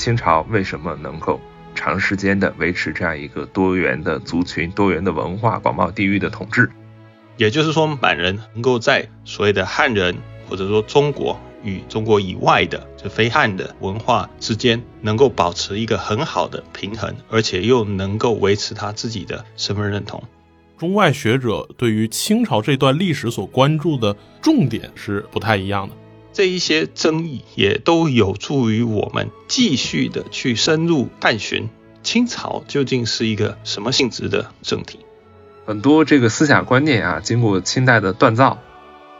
清朝为什么能够长时间的维持这样一个多元的族群、多元的文化、广袤地域的统治。也就是说，满人能够在所谓的汉人或者说中国与中国以外的这非汉的文化之间，能够保持一个很好的平衡，而且又能够维持他自己的身份认同。中外学者对于清朝这段历史所关注的重点是不太一样的。这一些争议也都有助于我们继续的去深入探寻清朝究竟是一个什么性质的政体。很多这个思想观念啊，经过清代的锻造，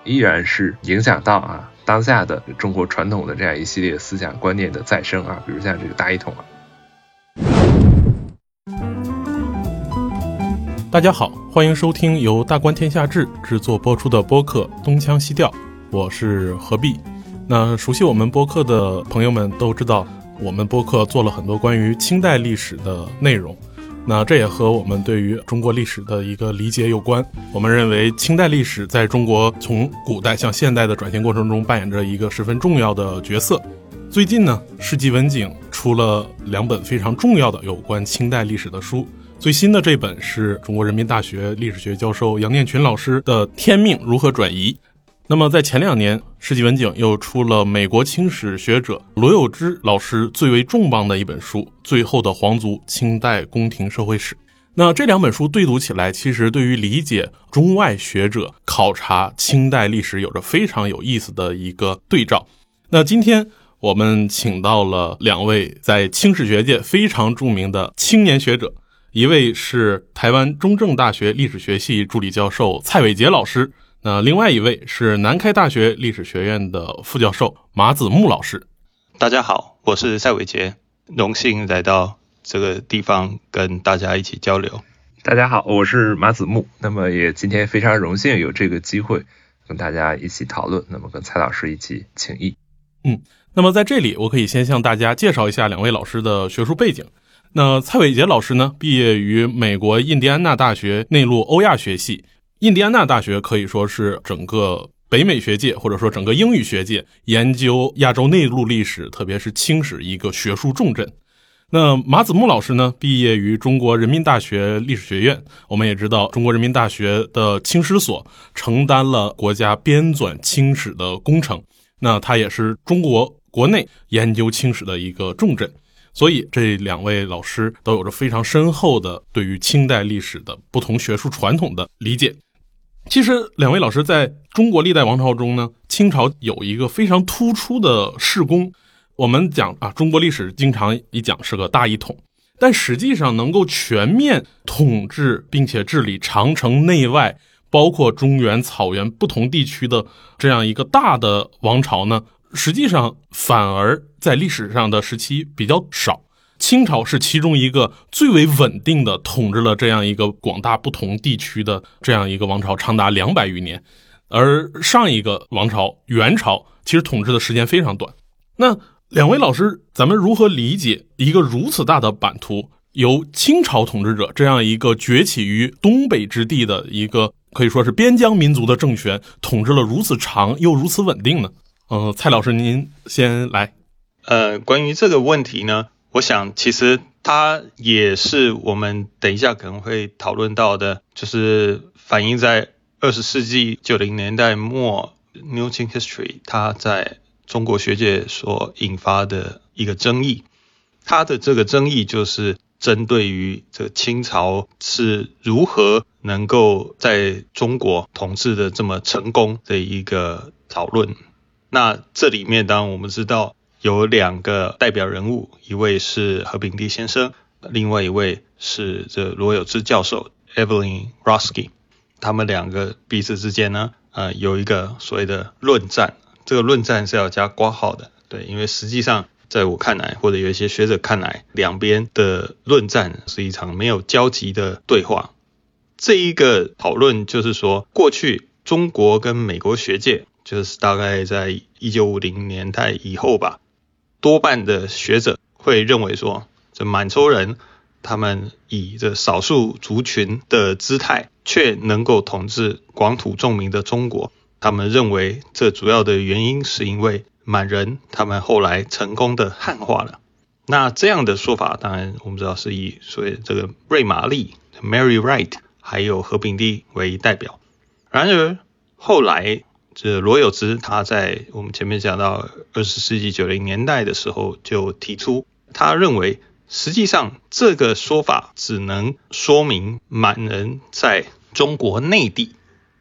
依然是影响到啊当下的中国传统的这样一系列思想观念的再生啊，比如像这个大一统啊。大家好，欢迎收听由大观天下志制作播出的播客《东腔西调》，我是何必。那熟悉我们播客的朋友们都知道，我们播客做了很多关于清代历史的内容。那这也和我们对于中国历史的一个理解有关。我们认为清代历史在中国从古代向现代的转型过程中扮演着一个十分重要的角色。最近呢，世纪文景出了两本非常重要的有关清代历史的书。最新的这本是中国人民大学历史学教授杨念群老师的《天命如何转移》。那么在前两年，世纪文景又出了美国清史学者罗友之老师最为重磅的一本书《最后的皇族：清代宫廷社会史》。那这两本书对读起来，其实对于理解中外学者考察清代历史有着非常有意思的一个对照。那今天我们请到了两位在清史学界非常著名的青年学者，一位是台湾中正大学历史学系助理教授蔡伟杰老师。那另外一位是南开大学历史学院的副教授马子木老师。大家好，我是蔡伟杰，荣幸来到这个地方跟大家一起交流。大家好，我是马子木。那么也今天非常荣幸有这个机会跟大家一起讨论，那么跟蔡老师一起请益。嗯，那么在这里我可以先向大家介绍一下两位老师的学术背景。那蔡伟杰老师呢，毕业于美国印第安纳大学内陆欧亚学系。印第安纳大学可以说是整个北美学界，或者说整个英语学界研究亚洲内陆历史，特别是清史一个学术重镇。那马子木老师呢，毕业于中国人民大学历史学院。我们也知道，中国人民大学的清史所承担了国家编纂清史的工程，那它也是中国国内研究清史的一个重镇。所以，这两位老师都有着非常深厚的对于清代历史的不同学术传统的理解。其实，两位老师在中国历代王朝中呢，清朝有一个非常突出的事功。我们讲啊，中国历史经常一讲是个大一统，但实际上能够全面统治并且治理长城内外，包括中原、草原不同地区的这样一个大的王朝呢，实际上反而在历史上的时期比较少。清朝是其中一个最为稳定的统治了这样一个广大不同地区的这样一个王朝，长达两百余年，而上一个王朝元朝其实统治的时间非常短。那两位老师，咱们如何理解一个如此大的版图，由清朝统治者这样一个崛起于东北之地的一个可以说是边疆民族的政权统治了如此长又如此稳定呢？嗯，蔡老师您先来。呃，关于这个问题呢？我想，其实它也是我们等一下可能会讨论到的，就是反映在二十世纪九零年代末，Newton History 它在中国学界所引发的一个争议。它的这个争议就是针对于这个清朝是如何能够在中国统治的这么成功的一个讨论。那这里面当然我们知道。有两个代表人物，一位是何炳棣先生，另外一位是这罗有志教授 Evelyn Roski。他们两个彼此之间呢，呃，有一个所谓的论战。这个论战是要加括号的，对，因为实际上在我看来，或者有一些学者看来，两边的论战是一场没有交集的对话。这一个讨论就是说，过去中国跟美国学界，就是大概在一九五零年代以后吧。多半的学者会认为说，这满洲人他们以这少数族群的姿态，却能够统治广土众民的中国。他们认为这主要的原因是因为满人他们后来成功的汉化了。那这样的说法，当然我们知道是以所谓这个瑞玛丽 （Mary Wright） 还有和平帝为代表。然而后来，这罗有兹他在我们前面讲到二十世纪九零年代的时候，就提出他认为，实际上这个说法只能说明满人在中国内地，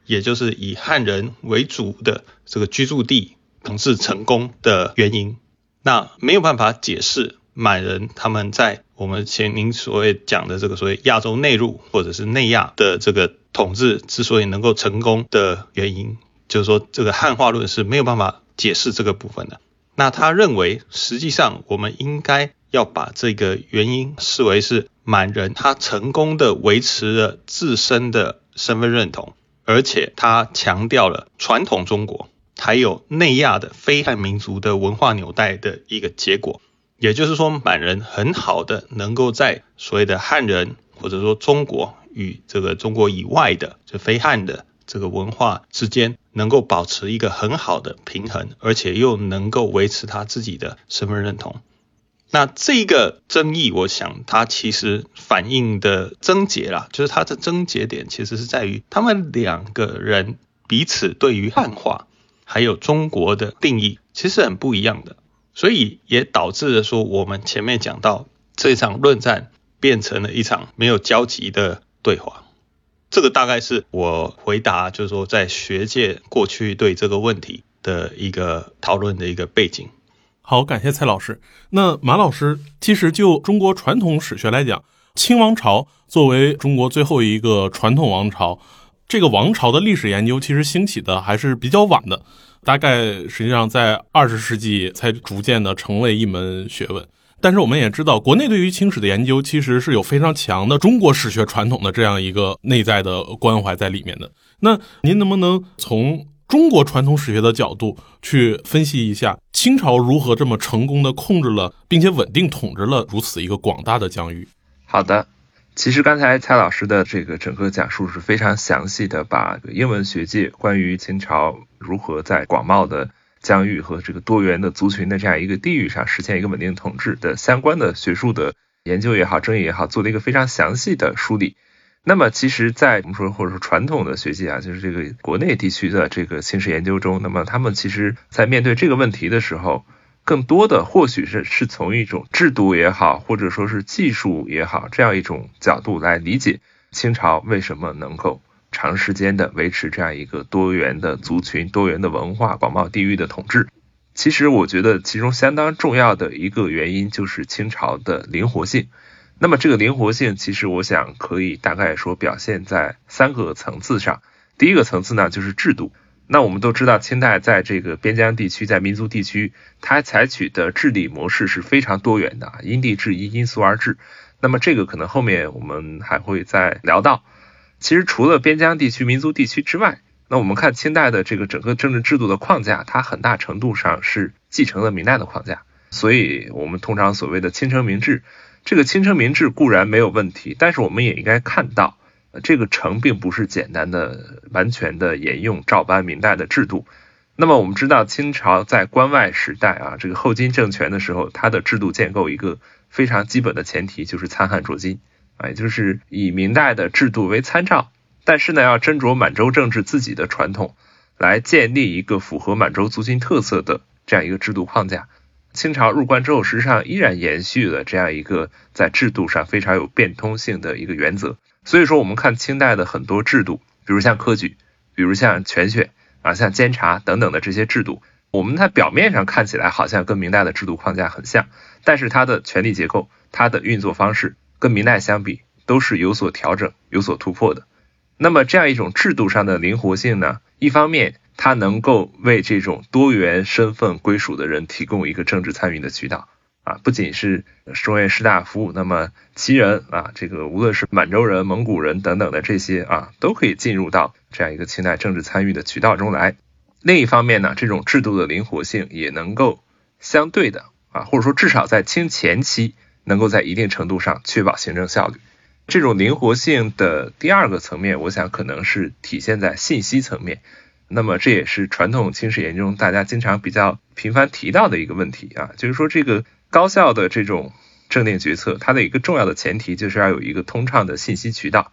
也就是以汉人为主的这个居住地统治成功的原因，那没有办法解释。满人他们在我们前您所谓讲的这个所谓亚洲内陆或者是内亚的这个统治之所以能够成功的原因，就是说这个汉化论是没有办法解释这个部分的。那他认为，实际上我们应该要把这个原因视为是满人他成功的维持了自身的身份认同，而且他强调了传统中国还有内亚的非汉民族的文化纽带的一个结果。也就是说，满人很好的能够在所谓的汉人或者说中国与这个中国以外的这非汉的这个文化之间，能够保持一个很好的平衡，而且又能够维持他自己的身份认同。那这个争议，我想它其实反映的症结啦，就是它的症结点其实是在于他们两个人彼此对于汉化还有中国的定义，其实很不一样的。所以也导致了说，我们前面讲到这场论战变成了一场没有交集的对话。这个大概是我回答，就是说在学界过去对这个问题的一个讨论的一个背景。好，感谢蔡老师。那马老师，其实就中国传统史学来讲，清王朝作为中国最后一个传统王朝，这个王朝的历史研究其实兴起的还是比较晚的。大概实际上在二十世纪才逐渐的成为一门学问，但是我们也知道，国内对于清史的研究其实是有非常强的中国史学传统的这样一个内在的关怀在里面的。那您能不能从中国传统史学的角度去分析一下清朝如何这么成功的控制了并且稳定统治了如此一个广大的疆域？好的。其实刚才蔡老师的这个整个讲述是非常详细的，把英文学界关于清朝如何在广袤的疆域和这个多元的族群的这样一个地域上实现一个稳定统治的相关的学术的研究也好、争议也好，做了一个非常详细的梳理。那么，其实，在我们说或者说传统的学界啊，就是这个国内地区的这个清史研究中，那么他们其实在面对这个问题的时候。更多的或许是是从一种制度也好，或者说是技术也好，这样一种角度来理解清朝为什么能够长时间的维持这样一个多元的族群、多元的文化、广袤地域的统治。其实我觉得其中相当重要的一个原因就是清朝的灵活性。那么这个灵活性，其实我想可以大概说表现在三个层次上。第一个层次呢，就是制度。那我们都知道，清代在这个边疆地区，在民族地区，它采取的治理模式是非常多元的，因地制宜，因俗而治。那么这个可能后面我们还会再聊到。其实除了边疆地区、民族地区之外，那我们看清代的这个整个政治制度的框架，它很大程度上是继承了明代的框架。所以我们通常所谓的清城明制，这个清城明制固然没有问题，但是我们也应该看到。这个城并不是简单的、完全的沿用照搬明代的制度。那么我们知道，清朝在关外时代啊，这个后金政权的时候，它的制度建构一个非常基本的前提就是参汉着金啊，也就是以明代的制度为参照，但是呢，要斟酌满洲政治自己的传统，来建立一个符合满洲族群特色的这样一个制度框架。清朝入关之后，实际上依然延续了这样一个在制度上非常有变通性的一个原则。所以说，我们看清代的很多制度，比如像科举，比如像全选啊，像监察等等的这些制度，我们在表面上看起来好像跟明代的制度框架很像，但是它的权力结构、它的运作方式跟明代相比都是有所调整、有所突破的。那么这样一种制度上的灵活性呢，一方面它能够为这种多元身份归属的人提供一个政治参与的渠道。啊，不仅是中原士大夫，那么旗人啊，这个无论是满洲人、蒙古人等等的这些啊，都可以进入到这样一个清代政治参与的渠道中来。另一方面呢，这种制度的灵活性也能够相对的啊，或者说至少在清前期，能够在一定程度上确保行政效率。这种灵活性的第二个层面，我想可能是体现在信息层面。那么这也是传统清史研究中大家经常比较频繁提到的一个问题啊，就是说这个。高效的这种政令决策，它的一个重要的前提就是要有一个通畅的信息渠道。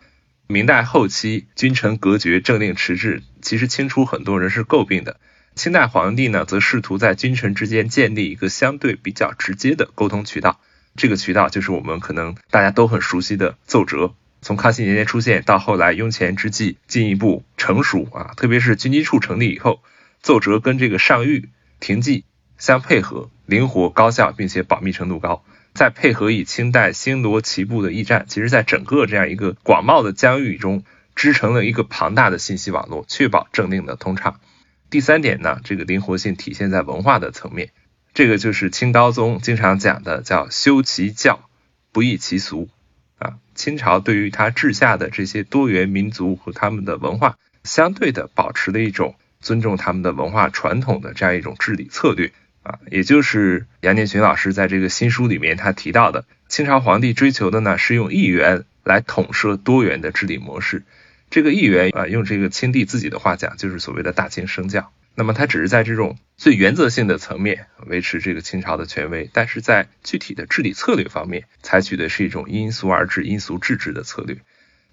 明代后期君臣隔绝、政令迟滞，其实清初很多人是诟病的。清代皇帝呢，则试图在君臣之间建立一个相对比较直接的沟通渠道。这个渠道就是我们可能大家都很熟悉的奏折。从康熙年间出现到后来雍乾之际进一步成熟啊，特别是军机处成立以后，奏折跟这个上谕、廷记相配合，灵活高效，并且保密程度高。再配合以清代星罗棋布的驿站，其实在整个这样一个广袤的疆域中，织成了一个庞大的信息网络，确保政令的通畅。第三点呢，这个灵活性体现在文化的层面，这个就是清高宗经常讲的，叫修其教，不易其俗啊。清朝对于他治下的这些多元民族和他们的文化，相对的保持了一种尊重他们的文化传统的这样一种治理策略。啊，也就是杨念群老师在这个新书里面他提到的，清朝皇帝追求的呢是用一元来统摄多元的治理模式。这个一元啊，用这个清帝自己的话讲，就是所谓的大清圣教。那么他只是在这种最原则性的层面维持这个清朝的权威，但是在具体的治理策略方面，采取的是一种因俗而治、因俗治治的策略。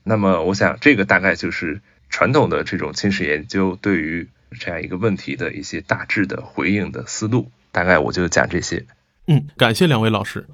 那么我想，这个大概就是传统的这种清史研究对于这样一个问题的一些大致的回应的思路。大概我就讲这些。嗯，感谢两位老师。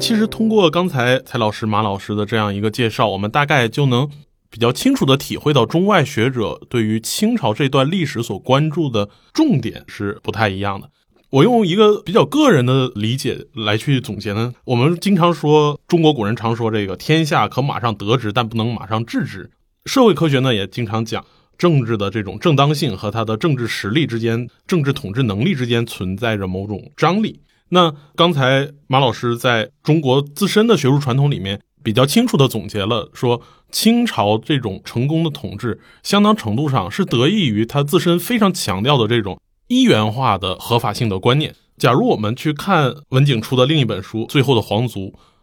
其实通过刚才蔡老师、马老师的这样一个介绍，我们大概就能比较清楚的体会到中外学者对于清朝这段历史所关注的重点是不太一样的。我用一个比较个人的理解来去总结呢，我们经常说中国古人常说这个天下可马上得之，但不能马上治之。社会科学呢也经常讲。政治的这种正当性和它的政治实力之间、政治统治能力之间存在着某种张力。那刚才马老师在中国自身的学术传统里面比较清楚地总结了，说清朝这种成功的统治，相当程度上是得益于他自身非常强调的这种一元化的合法性的观念。假如我们去看文景初的另一本书《最后的皇族》。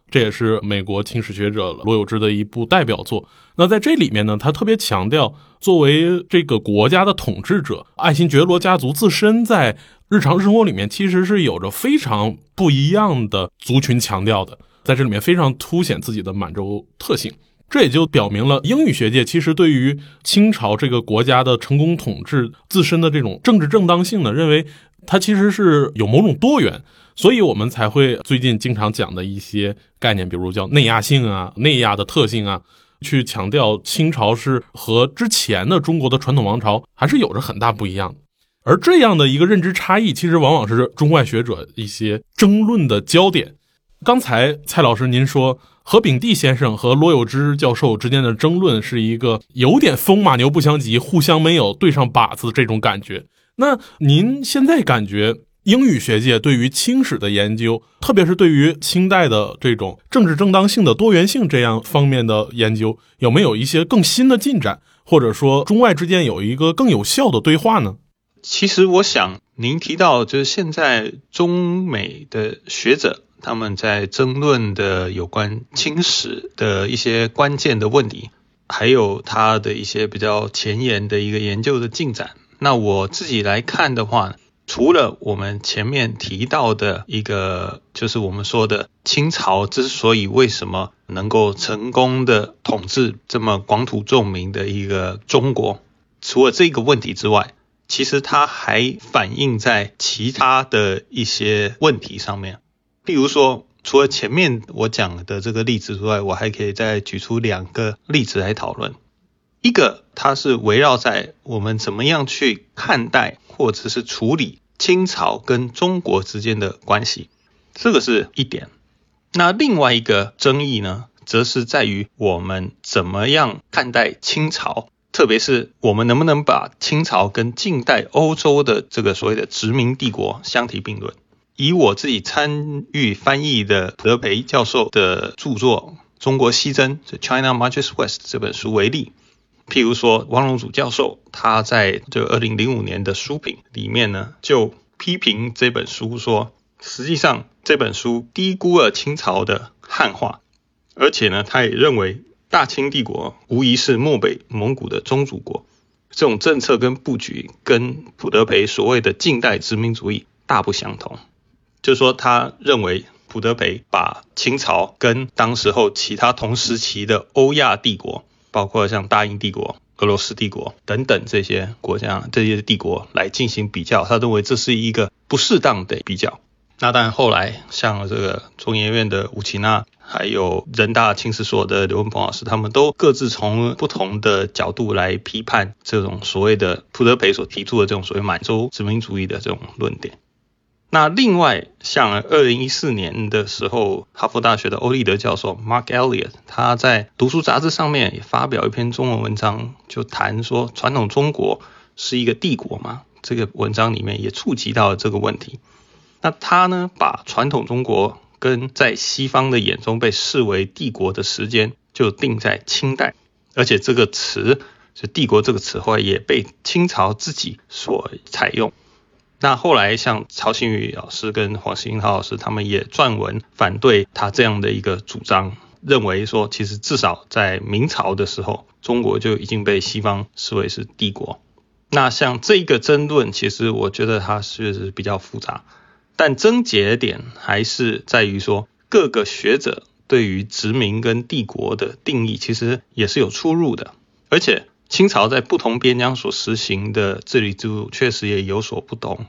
这也是美国清史学者罗有志的一部代表作。那在这里面呢，他特别强调，作为这个国家的统治者，爱新觉罗家族自身在日常生活里面其实是有着非常不一样的族群强调的，在这里面非常凸显自己的满洲特性。这也就表明了英语学界其实对于清朝这个国家的成功统治自身的这种政治正当性呢，认为它其实是有某种多元。所以我们才会最近经常讲的一些概念，比如叫内压性啊、内压的特性啊，去强调清朝是和之前的中国的传统王朝还是有着很大不一样的。而这样的一个认知差异，其实往往是中外学者一些争论的焦点。刚才蔡老师您说何炳棣先生和罗有之教授之间的争论是一个有点风马牛不相及、互相没有对上靶子这种感觉。那您现在感觉？英语学界对于清史的研究，特别是对于清代的这种政治正当性的多元性这样方面的研究，有没有一些更新的进展，或者说中外之间有一个更有效的对话呢？其实，我想您提到就是现在中美的学者他们在争论的有关清史的一些关键的问题，还有他的一些比较前沿的一个研究的进展。那我自己来看的话。除了我们前面提到的一个，就是我们说的清朝之所以为什么能够成功的统治这么广土众民的一个中国，除了这个问题之外，其实它还反映在其他的一些问题上面。例如说，除了前面我讲的这个例子之外，我还可以再举出两个例子来讨论。一个，它是围绕在我们怎么样去看待。或者是处理清朝跟中国之间的关系，这个是一点。那另外一个争议呢，则是在于我们怎么样看待清朝，特别是我们能不能把清朝跟近代欧洲的这个所谓的殖民帝国相提并论。以我自己参与翻译的德培教授的著作《中国西征》（China March West） 这本书为例。譬如说，汪荣祖教授他在这二零零五年的书评里面呢，就批评这本书说，实际上这本书低估了清朝的汉化，而且呢，他也认为大清帝国无疑是漠北蒙古的宗主国，这种政策跟布局跟普德培所谓的近代殖民主义大不相同，就是说他认为普德培把清朝跟当时候其他同时期的欧亚帝国，包括像大英帝国、俄罗斯帝国等等这些国家、这些帝国来进行比较，他认为这是一个不适当的比较。那当然后来像这个中研院的吴奇娜。还有人大清史所的刘文鹏老师，他们都各自从不同的角度来批判这种所谓的普德培所提出的这种所谓满洲殖民主义的这种论点。那另外，像二零一四年的时候，哈佛大学的欧立德教授 Mark Elliott，他在读书杂志上面也发表一篇中文文章，就谈说传统中国是一个帝国嘛？这个文章里面也触及到这个问题。那他呢，把传统中国跟在西方的眼中被视为帝国的时间就定在清代，而且这个词是“帝国”这个词汇也被清朝自己所采用。那后来像曹新宇老师跟黄兴涛老师他们也撰文反对他这样的一个主张，认为说其实至少在明朝的时候，中国就已经被西方视为是帝国。那像这个争论，其实我觉得它确实比较复杂。但症结点还是在于说，各个学者对于殖民跟帝国的定义，其实也是有出入的。而且清朝在不同边疆所实行的治理制度，确实也有所不同，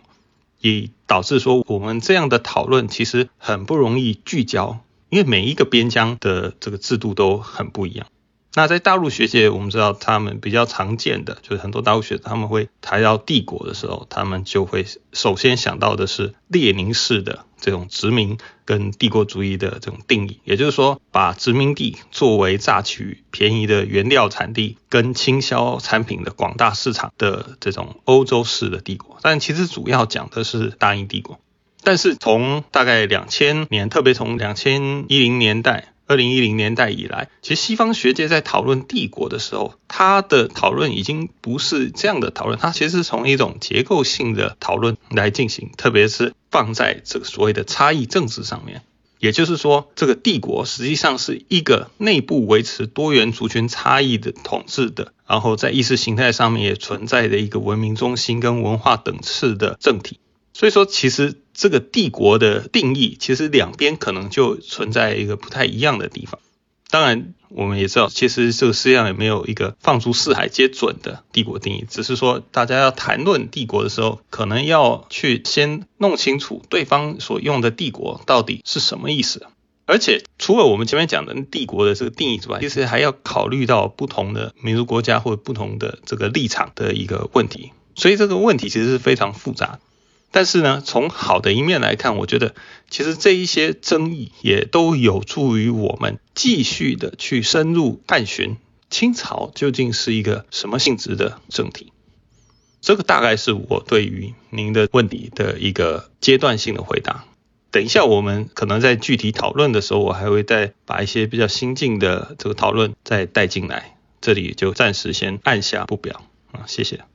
也导致说我们这样的讨论其实很不容易聚焦，因为每一个边疆的这个制度都很不一样。那在大陆学界，我们知道他们比较常见的，就是很多大陆学者他们会谈到帝国的时候，他们就会首先想到的是列宁式的这种殖民跟帝国主义的这种定义，也就是说，把殖民地作为榨取便宜的原料产地跟倾销产品的广大市场的这种欧洲式的帝国。但其实主要讲的是大英帝国。但是从大概两千年，特别从两千一零年代。二零一零年代以来，其实西方学界在讨论帝国的时候，他的讨论已经不是这样的讨论，它其实是从一种结构性的讨论来进行，特别是放在这个所谓的差异政治上面。也就是说，这个帝国实际上是一个内部维持多元族群差异的统治的，然后在意识形态上面也存在的一个文明中心跟文化等次的政体。所以说，其实这个帝国的定义，其实两边可能就存在一个不太一样的地方。当然，我们也知道，其实这个世界上也没有一个放诸四海皆准的帝国定义，只是说大家要谈论帝国的时候，可能要去先弄清楚对方所用的帝国到底是什么意思。而且，除了我们前面讲的帝国的这个定义之外，其实还要考虑到不同的民族国家或者不同的这个立场的一个问题。所以，这个问题其实是非常复杂。但是呢，从好的一面来看，我觉得其实这一些争议也都有助于我们继续的去深入探寻清朝究竟是一个什么性质的政体。这个大概是我对于您的问题的一个阶段性的回答。等一下，我们可能在具体讨论的时候，我还会再把一些比较新进的这个讨论再带进来。这里就暂时先按下不表啊，谢谢。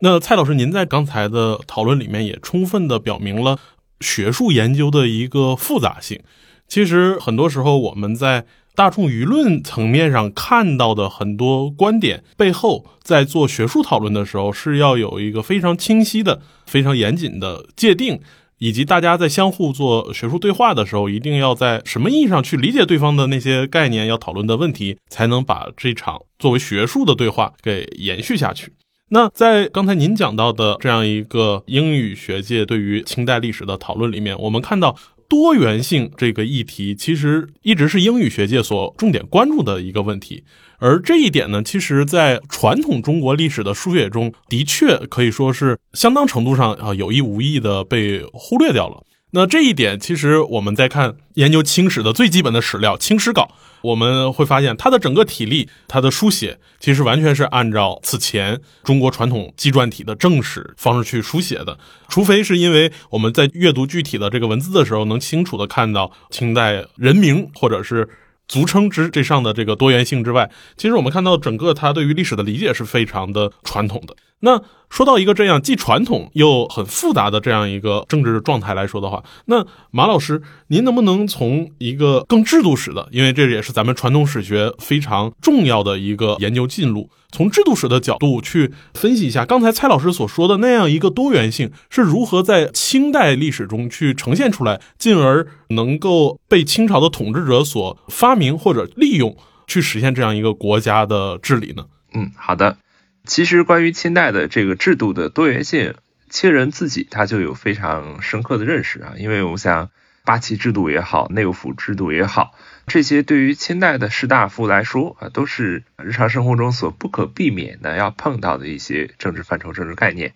那蔡老师，您在刚才的讨论里面也充分的表明了学术研究的一个复杂性。其实很多时候我们在大众舆论层面上看到的很多观点背后，在做学术讨论的时候是要有一个非常清晰的、非常严谨的界定，以及大家在相互做学术对话的时候，一定要在什么意义上去理解对方的那些概念，要讨论的问题，才能把这场作为学术的对话给延续下去。那在刚才您讲到的这样一个英语学界对于清代历史的讨论里面，我们看到多元性这个议题其实一直是英语学界所重点关注的一个问题，而这一点呢，其实，在传统中国历史的书写中的确可以说是相当程度上啊有意无意的被忽略掉了。那这一点，其实我们在看研究清史的最基本的史料《清史稿》，我们会发现它的整个体力、它的书写，其实完全是按照此前中国传统纪传体的正史方式去书写的。除非是因为我们在阅读具体的这个文字的时候，能清楚的看到清代人名或者是族称之这上的这个多元性之外，其实我们看到整个它对于历史的理解是非常的传统的。那说到一个这样既传统又很复杂的这样一个政治状态来说的话，那马老师，您能不能从一个更制度史的，因为这也是咱们传统史学非常重要的一个研究进路，从制度史的角度去分析一下刚才蔡老师所说的那样一个多元性是如何在清代历史中去呈现出来，进而能够被清朝的统治者所发明或者利用，去实现这样一个国家的治理呢？嗯，好的。其实关于清代的这个制度的多元性，清人自己他就有非常深刻的认识啊。因为我想八旗制度也好，内务府制度也好，这些对于清代的士大夫来说啊，都是日常生活中所不可避免的要碰到的一些政治范畴、政治概念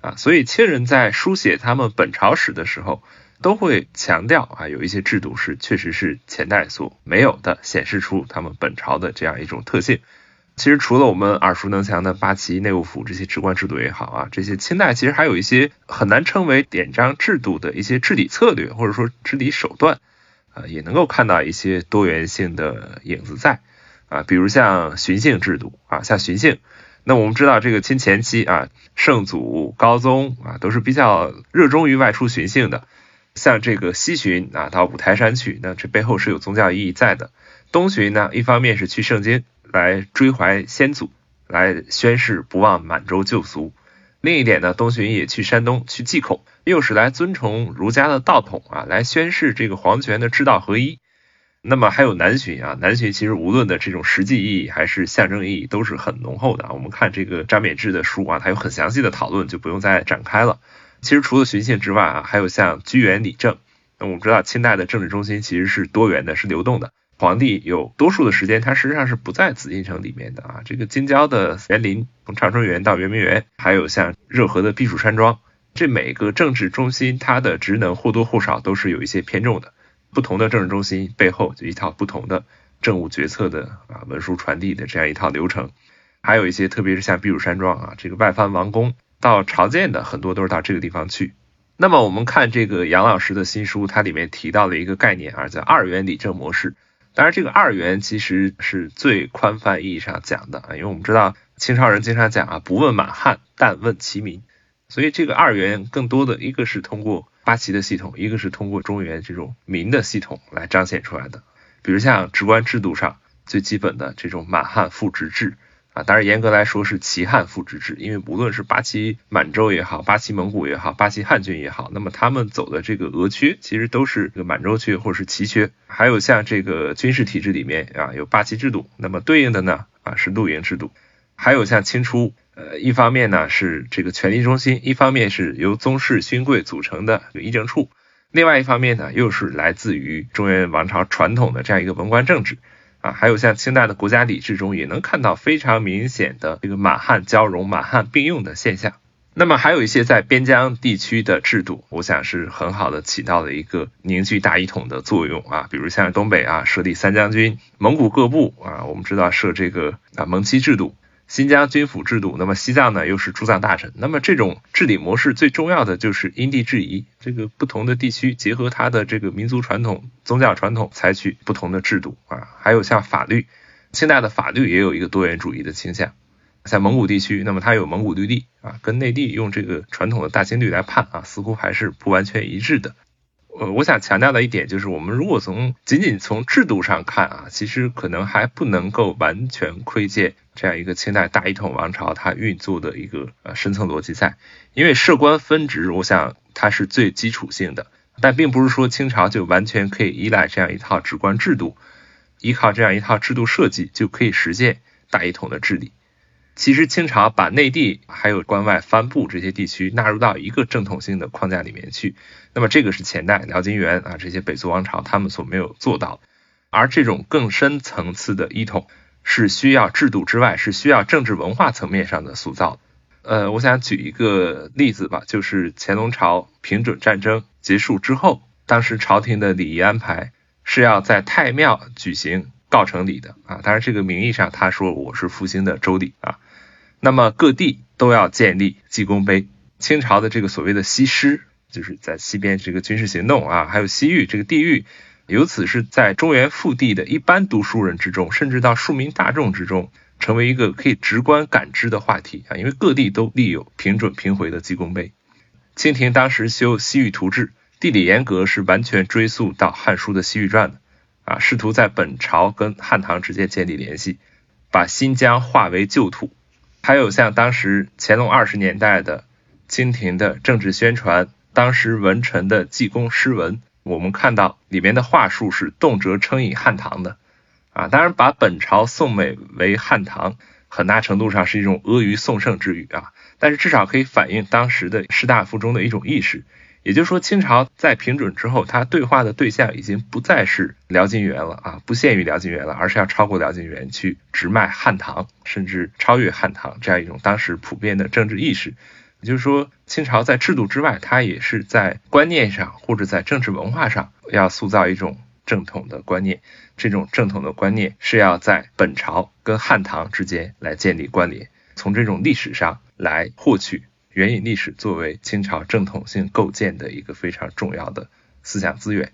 啊。所以清人在书写他们本朝史的时候，都会强调啊，有一些制度是确实是前代所没有的，显示出他们本朝的这样一种特性。其实除了我们耳熟能详的八旗内务府这些职官制度也好啊，这些清代其实还有一些很难称为典章制度的一些治理策略或者说治理手段，啊，也能够看到一些多元性的影子在啊，比如像巡幸制度啊，像巡幸，那我们知道这个清前期啊，圣祖高宗啊都是比较热衷于外出巡幸的，像这个西巡啊到五台山去，那这背后是有宗教意义在的，东巡呢一方面是去圣经。来追怀先祖，来宣誓不忘满洲旧俗。另一点呢，东巡也去山东去祭孔，又是来尊崇儒家的道统啊，来宣示这个皇权的治道合一。那么还有南巡啊，南巡其实无论的这种实际意义还是象征意义都是很浓厚的。我们看这个张勉志的书啊，他有很详细的讨论，就不用再展开了。其实除了巡幸之外啊，还有像居元理政。那我们知道清代的政治中心其实是多元的，是流动的。皇帝有多数的时间，他实际上是不在紫禁城里面的啊。这个京郊的园林，从长春园到圆明园，还有像热河的避暑山庄，这每个政治中心，它的职能或多或少都是有一些偏重的。不同的政治中心背后，就一套不同的政务决策的啊文书传递的这样一套流程。还有一些，特别是像避暑山庄啊，这个外藩王公到朝见的很多都是到这个地方去。那么我们看这个杨老师的新书，它里面提到了一个概念啊，叫二元理政模式。当然，这个二元其实是最宽泛意义上讲的啊，因为我们知道清朝人经常讲啊，不问满汉，但问其民，所以这个二元更多的一个是通过八旗的系统，一个是通过中原这种民的系统来彰显出来的。比如像职官制度上最基本的这种满汉复职制。啊，当然严格来说是齐汉复职制，因为无论是八旗满洲也好，八旗蒙古也好，八旗汉军也好，那么他们走的这个俄区，其实都是这个满洲区或者是齐缺。还有像这个军事体制里面啊，有八旗制度，那么对应的呢啊是露营制度。还有像清初，呃，一方面呢是这个权力中心，一方面是由宗室勋贵组成的议政处，另外一方面呢又是来自于中原王朝传统的这样一个文官政治。啊，还有像清代的国家礼制中，也能看到非常明显的这个满汉交融、满汉并用的现象。那么还有一些在边疆地区的制度，我想是很好的起到了一个凝聚大一统的作用啊，比如像东北啊设立三将军，蒙古各部啊，我们知道设这个啊蒙旗制度。新疆军府制度，那么西藏呢又是驻藏大臣，那么这种治理模式最重要的就是因地制宜，这个不同的地区结合它的这个民族传统、宗教传统，采取不同的制度啊。还有像法律，清代的法律也有一个多元主义的倾向，在蒙古地区，那么它有蒙古律例啊，跟内地用这个传统的大清律来判啊，似乎还是不完全一致的。呃，我想强调的一点就是，我们如果从仅仅从制度上看啊，其实可能还不能够完全窥见这样一个清代大一统王朝它运作的一个呃深层逻辑在。因为设官分职，我想它是最基础性的，但并不是说清朝就完全可以依赖这样一套职官制度，依靠这样一套制度设计就可以实现大一统的治理。其实清朝把内地还有关外藩部这些地区纳入到一个正统性的框架里面去，那么这个是前代辽金元啊这些北族王朝他们所没有做到，而这种更深层次的一统是需要制度之外，是需要政治文化层面上的塑造。呃，我想举一个例子吧，就是乾隆朝平准战争结束之后，当时朝廷的礼仪安排是要在太庙举行。告成礼的啊，当然这个名义上他说我是复兴的周礼啊，那么各地都要建立记功碑。清朝的这个所谓的西师，就是在西边这个军事行动啊，还有西域这个地域，由此是在中原腹地的一般读书人之中，甚至到庶民大众之中，成为一个可以直观感知的话题啊，因为各地都立有平准平回的记功碑。清廷当时修《西域图志》，地理严格是完全追溯到《汉书》的《西域传》的啊，试图在本朝跟汉唐之间建立联系，把新疆化为旧土。还有像当时乾隆二十年代的清廷的政治宣传，当时文臣的记功诗文，我们看到里面的话术是动辄称以汉唐的。啊，当然，把本朝宋美为汉唐，很大程度上是一种阿谀颂圣之语啊。但是至少可以反映当时的士大夫中的一种意识，也就是说，清朝在平准之后，他对话的对象已经不再是辽金元了啊，不限于辽金元了，而是要超过辽金元去直迈汉唐，甚至超越汉唐这样一种当时普遍的政治意识。也就是说，清朝在制度之外，它也是在观念上或者在政治文化上要塑造一种。正统的观念，这种正统的观念是要在本朝跟汉唐之间来建立关联，从这种历史上来获取援引历史作为清朝正统性构建的一个非常重要的思想资源。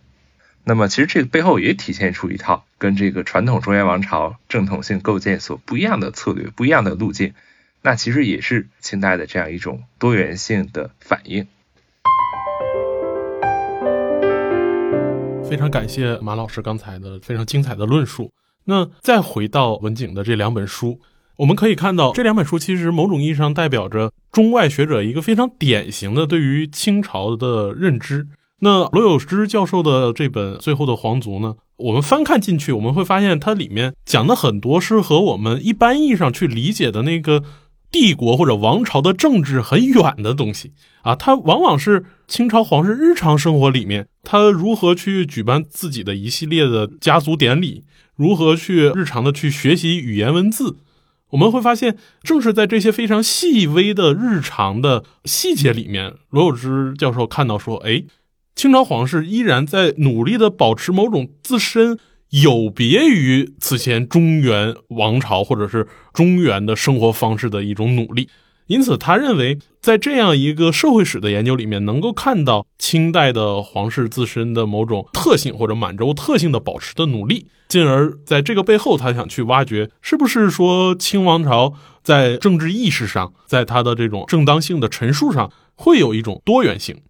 那么，其实这个背后也体现出一套跟这个传统中原王朝正统性构建所不一样的策略、不一样的路径。那其实也是清代的这样一种多元性的反应。非常感谢马老师刚才的非常精彩的论述。那再回到文景的这两本书，我们可以看到这两本书其实某种意义上代表着中外学者一个非常典型的对于清朝的认知。那罗有之教授的这本《最后的皇族》呢，我们翻看进去，我们会发现它里面讲的很多是和我们一般意义上去理解的那个。帝国或者王朝的政治很远的东西啊，它往往是清朝皇室日常生活里面，他如何去举办自己的一系列的家族典礼，如何去日常的去学习语言文字。我们会发现，正是在这些非常细微的日常的细节里面，罗有之教授看到说，哎，清朝皇室依然在努力的保持某种自身。有别于此前中原王朝或者是中原的生活方式的一种努力，因此他认为，在这样一个社会史的研究里面，能够看到清代的皇室自身的某种特性或者满洲特性的保持的努力，进而在这个背后，他想去挖掘，是不是说清王朝在政治意识上，在他的这种正当性的陈述上，会有一种多元性。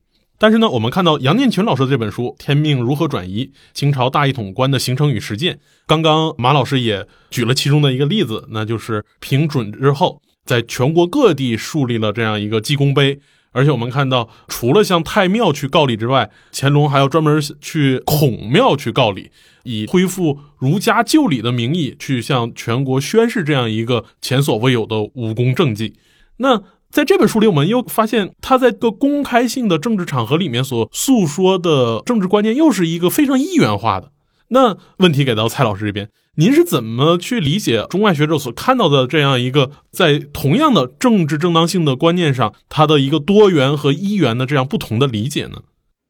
但是呢，我们看到杨念群老师的这本书《天命如何转移：清朝大一统观的形成与实践》，刚刚马老师也举了其中的一个例子，那就是平准之后，在全国各地树立了这样一个记功碑，而且我们看到，除了向太庙去告礼之外，乾隆还要专门去孔庙去告礼，以恢复儒家旧礼的名义去向全国宣示这样一个前所未有的武功政绩。那。在这本书里，我们又发现他在个公开性的政治场合里面所诉说的政治观念，又是一个非常一元化的。那问题给到蔡老师这边，您是怎么去理解中外学者所看到的这样一个在同样的政治正当性的观念上，它的一个多元和一元的这样不同的理解呢？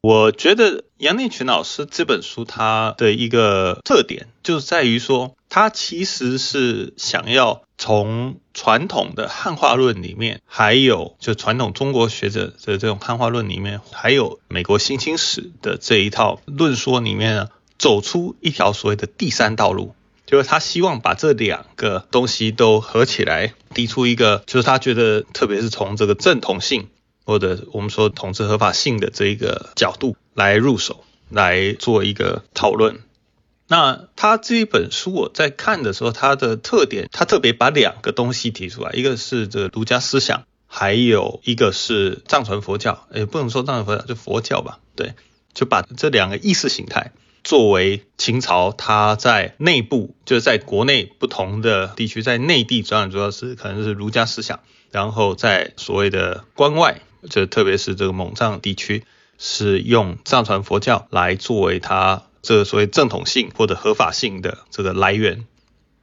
我觉得杨立群老师这本书，它的一个特点就在于说，他其实是想要从传统的汉化论里面，还有就传统中国学者的这种汉化论里面，还有美国新清史的这一套论说里面呢，走出一条所谓的第三道路，就是他希望把这两个东西都合起来，提出一个，就是他觉得，特别是从这个正统性。或者我们说统治合法性的这一个角度来入手，来做一个讨论。那他这一本书我在看的时候，它的特点，他特别把两个东西提出来，一个是这儒家思想，还有一个是藏传佛教，也不能说藏传佛教，就佛教吧，对，就把这两个意识形态作为清朝它在内部，就是在国内不同的地区，在内地主要主要是可能是儒家思想，然后在所谓的关外。就特别是这个蒙藏地区，是用藏传佛教来作为它这个所谓正统性或者合法性的这个来源。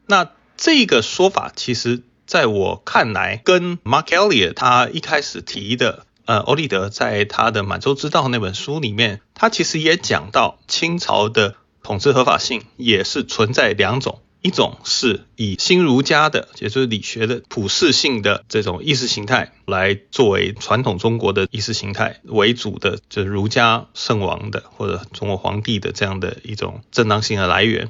那这个说法，其实在我看来，跟 Mark Elliot 他一开始提的，呃，欧立德在他的《满洲之道》那本书里面，他其实也讲到清朝的统治合法性也是存在两种。一种是以新儒家的，也就是理学的普世性的这种意识形态来作为传统中国的意识形态为主的，就是儒家圣王的或者中国皇帝的这样的一种正当性的来源。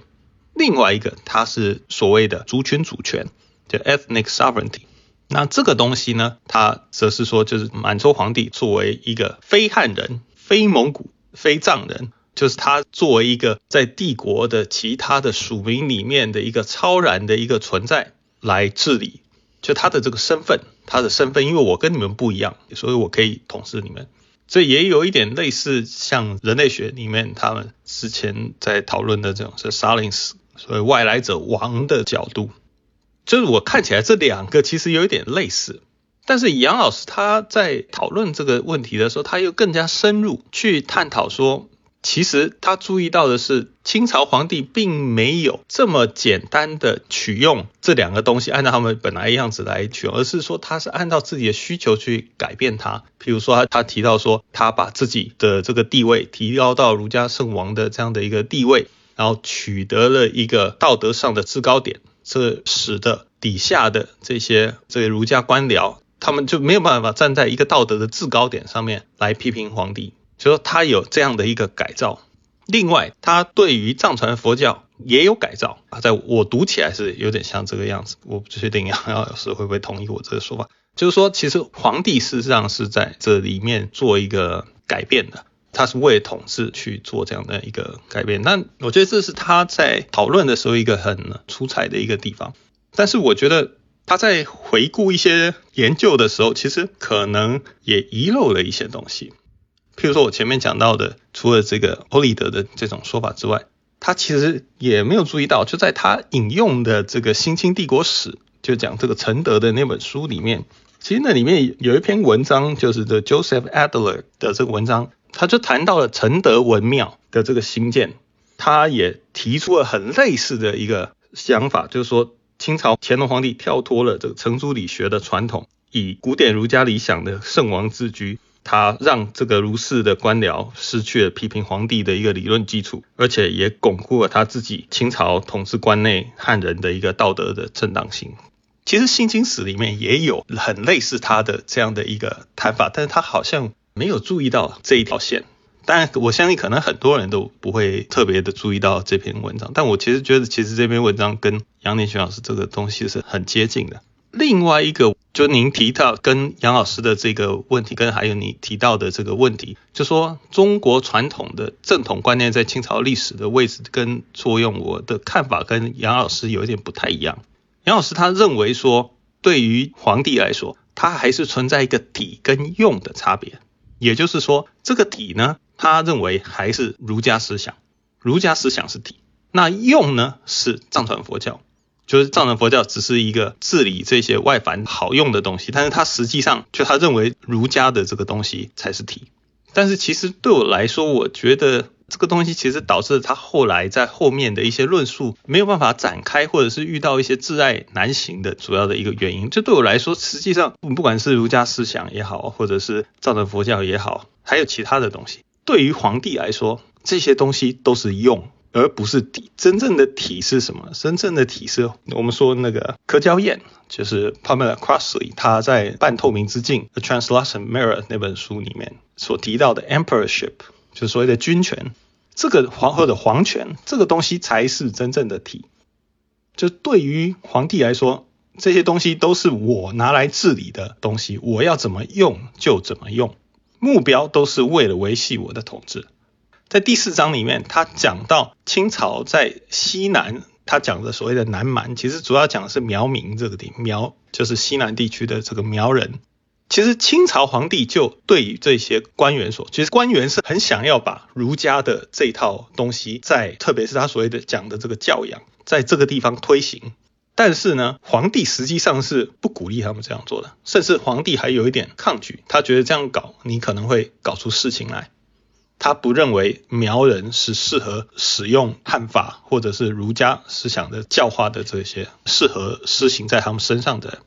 另外一个，它是所谓的族群主权，叫 ethnic sovereignty。那这个东西呢，它则是说，就是满洲皇帝作为一个非汉人、非蒙古、非藏人，就是他作为一个在帝国的其他的属民里面的一个超然的一个存在来治理，就他的这个身份，他的身份，因为我跟你们不一样，所以我可以统治你们。这也有一点类似像人类学里面他们之前在讨论的这种是 s i l e n c e 所谓外来者王的角度。就是我看起来这两个其实有一点类似，但是杨老师他在讨论这个问题的时候，他又更加深入去探讨说，其实他注意到的是清朝皇帝并没有这么简单的取用这两个东西，按照他们本来样子来取，而是说他是按照自己的需求去改变它。譬如说他提到说，他把自己的这个地位提高到儒家圣王的这样的一个地位，然后取得了一个道德上的制高点。这使得底下的这些这些儒家官僚，他们就没有办法站在一个道德的制高点上面来批评皇帝，就说他有这样的一个改造。另外，他对于藏传佛教也有改造啊，在我读起来是有点像这个样子，我不确定杨老师会不会同意我这个说法，就是说，其实皇帝事实上是在这里面做一个改变的。他是为统治去做这样的一个改变，那我觉得这是他在讨论的时候一个很出彩的一个地方。但是我觉得他在回顾一些研究的时候，其实可能也遗漏了一些东西。譬如说我前面讲到的，除了这个欧立德的这种说法之外，他其实也没有注意到，就在他引用的这个《新清帝国史》，就讲这个承德的那本书里面，其实那里面有一篇文章，就是这 Joseph Adler 的这个文章。他就谈到了承德文庙的这个兴建，他也提出了很类似的一个想法，就是说清朝乾隆皇帝跳脱了这个程朱理学的传统，以古典儒家理想的圣王自居，他让这个儒士的官僚失去了批评皇帝的一个理论基础，而且也巩固了他自己清朝统治关内汉人的一个道德的正当性。其实《新经史》里面也有很类似他的这样的一个谈法，但是他好像。没有注意到这一条线，当然我相信可能很多人都不会特别的注意到这篇文章，但我其实觉得其实这篇文章跟杨年群老师这个东西是很接近的。另外一个就您提到跟杨老师的这个问题，跟还有你提到的这个问题，就说中国传统的正统观念在清朝历史的位置跟作用，我的看法跟杨老师有一点不太一样。杨老师他认为说，对于皇帝来说，他还是存在一个体跟用的差别。也就是说，这个体呢，他认为还是儒家思想，儒家思想是体，那用呢是藏传佛教，就是藏传佛教只是一个治理这些外凡好用的东西，但是他实际上就他认为儒家的这个东西才是体，但是其实对我来说，我觉得。这个东西其实导致他后来在后面的一些论述没有办法展开，或者是遇到一些挚爱难行的主要的一个原因。这对我来说，实际上不管是儒家思想也好，或者是藏传佛教也好，还有其他的东西，对于皇帝来说，这些东西都是用，而不是体。真正的体是什么？真正的体是我们说那个柯娇燕，就是 Pamela Crossley，他在《半透明之镜》：A Translucent Mirror 那本书里面所提到的 Emperorship。就是所谓的君权，这个皇后的皇权，这个东西才是真正的体。就对于皇帝来说，这些东西都是我拿来治理的东西，我要怎么用就怎么用，目标都是为了维系我的统治。在第四章里面，他讲到清朝在西南，他讲的所谓的南蛮，其实主要讲的是苗民这个地，苗就是西南地区的这个苗人。其实清朝皇帝就对于这些官员说，其实官员是很想要把儒家的这套东西，在特别是他所谓的讲的这个教养，在这个地方推行。但是呢，皇帝实际上是不鼓励他们这样做的，甚至皇帝还有一点抗拒，他觉得这样搞你可能会搞出事情来。他不认为苗人是适合使用汉法或者是儒家思想的教化的这些适合施行在他们身上的。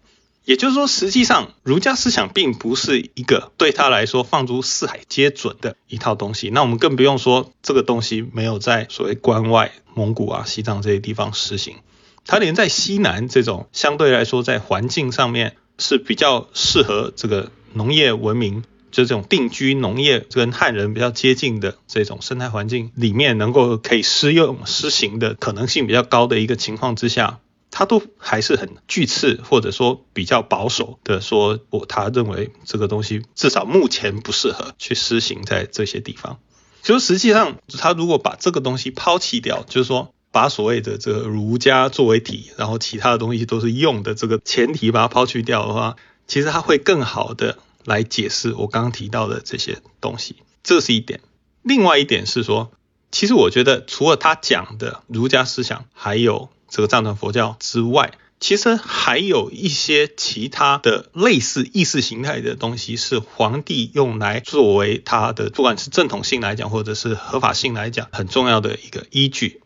也就是说，实际上儒家思想并不是一个对他来说放诸四海皆准的一套东西。那我们更不用说这个东西没有在所谓关外、蒙古啊、西藏这些地方实行。他连在西南这种相对来说在环境上面是比较适合这个农业文明，就这种定居农业跟汉人比较接近的这种生态环境里面，能够可以适用施行的可能性比较高的一个情况之下。他都还是很巨刺，或者说比较保守的说，我他认为这个东西至少目前不适合去施行在这些地方。就实际上，他如果把这个东西抛弃掉，就是说把所谓的这个儒家作为体，然后其他的东西都是用的这个前提把它抛去掉的话，其实他会更好的来解释我刚刚提到的这些东西。这是一点。另外一点是说，其实我觉得除了他讲的儒家思想，还有这个藏传佛教之外，其实还有一些其他的类似意识形态的东西，是皇帝用来作为他的不管是正统性来讲，或者是合法性来讲，很重要的一个依据。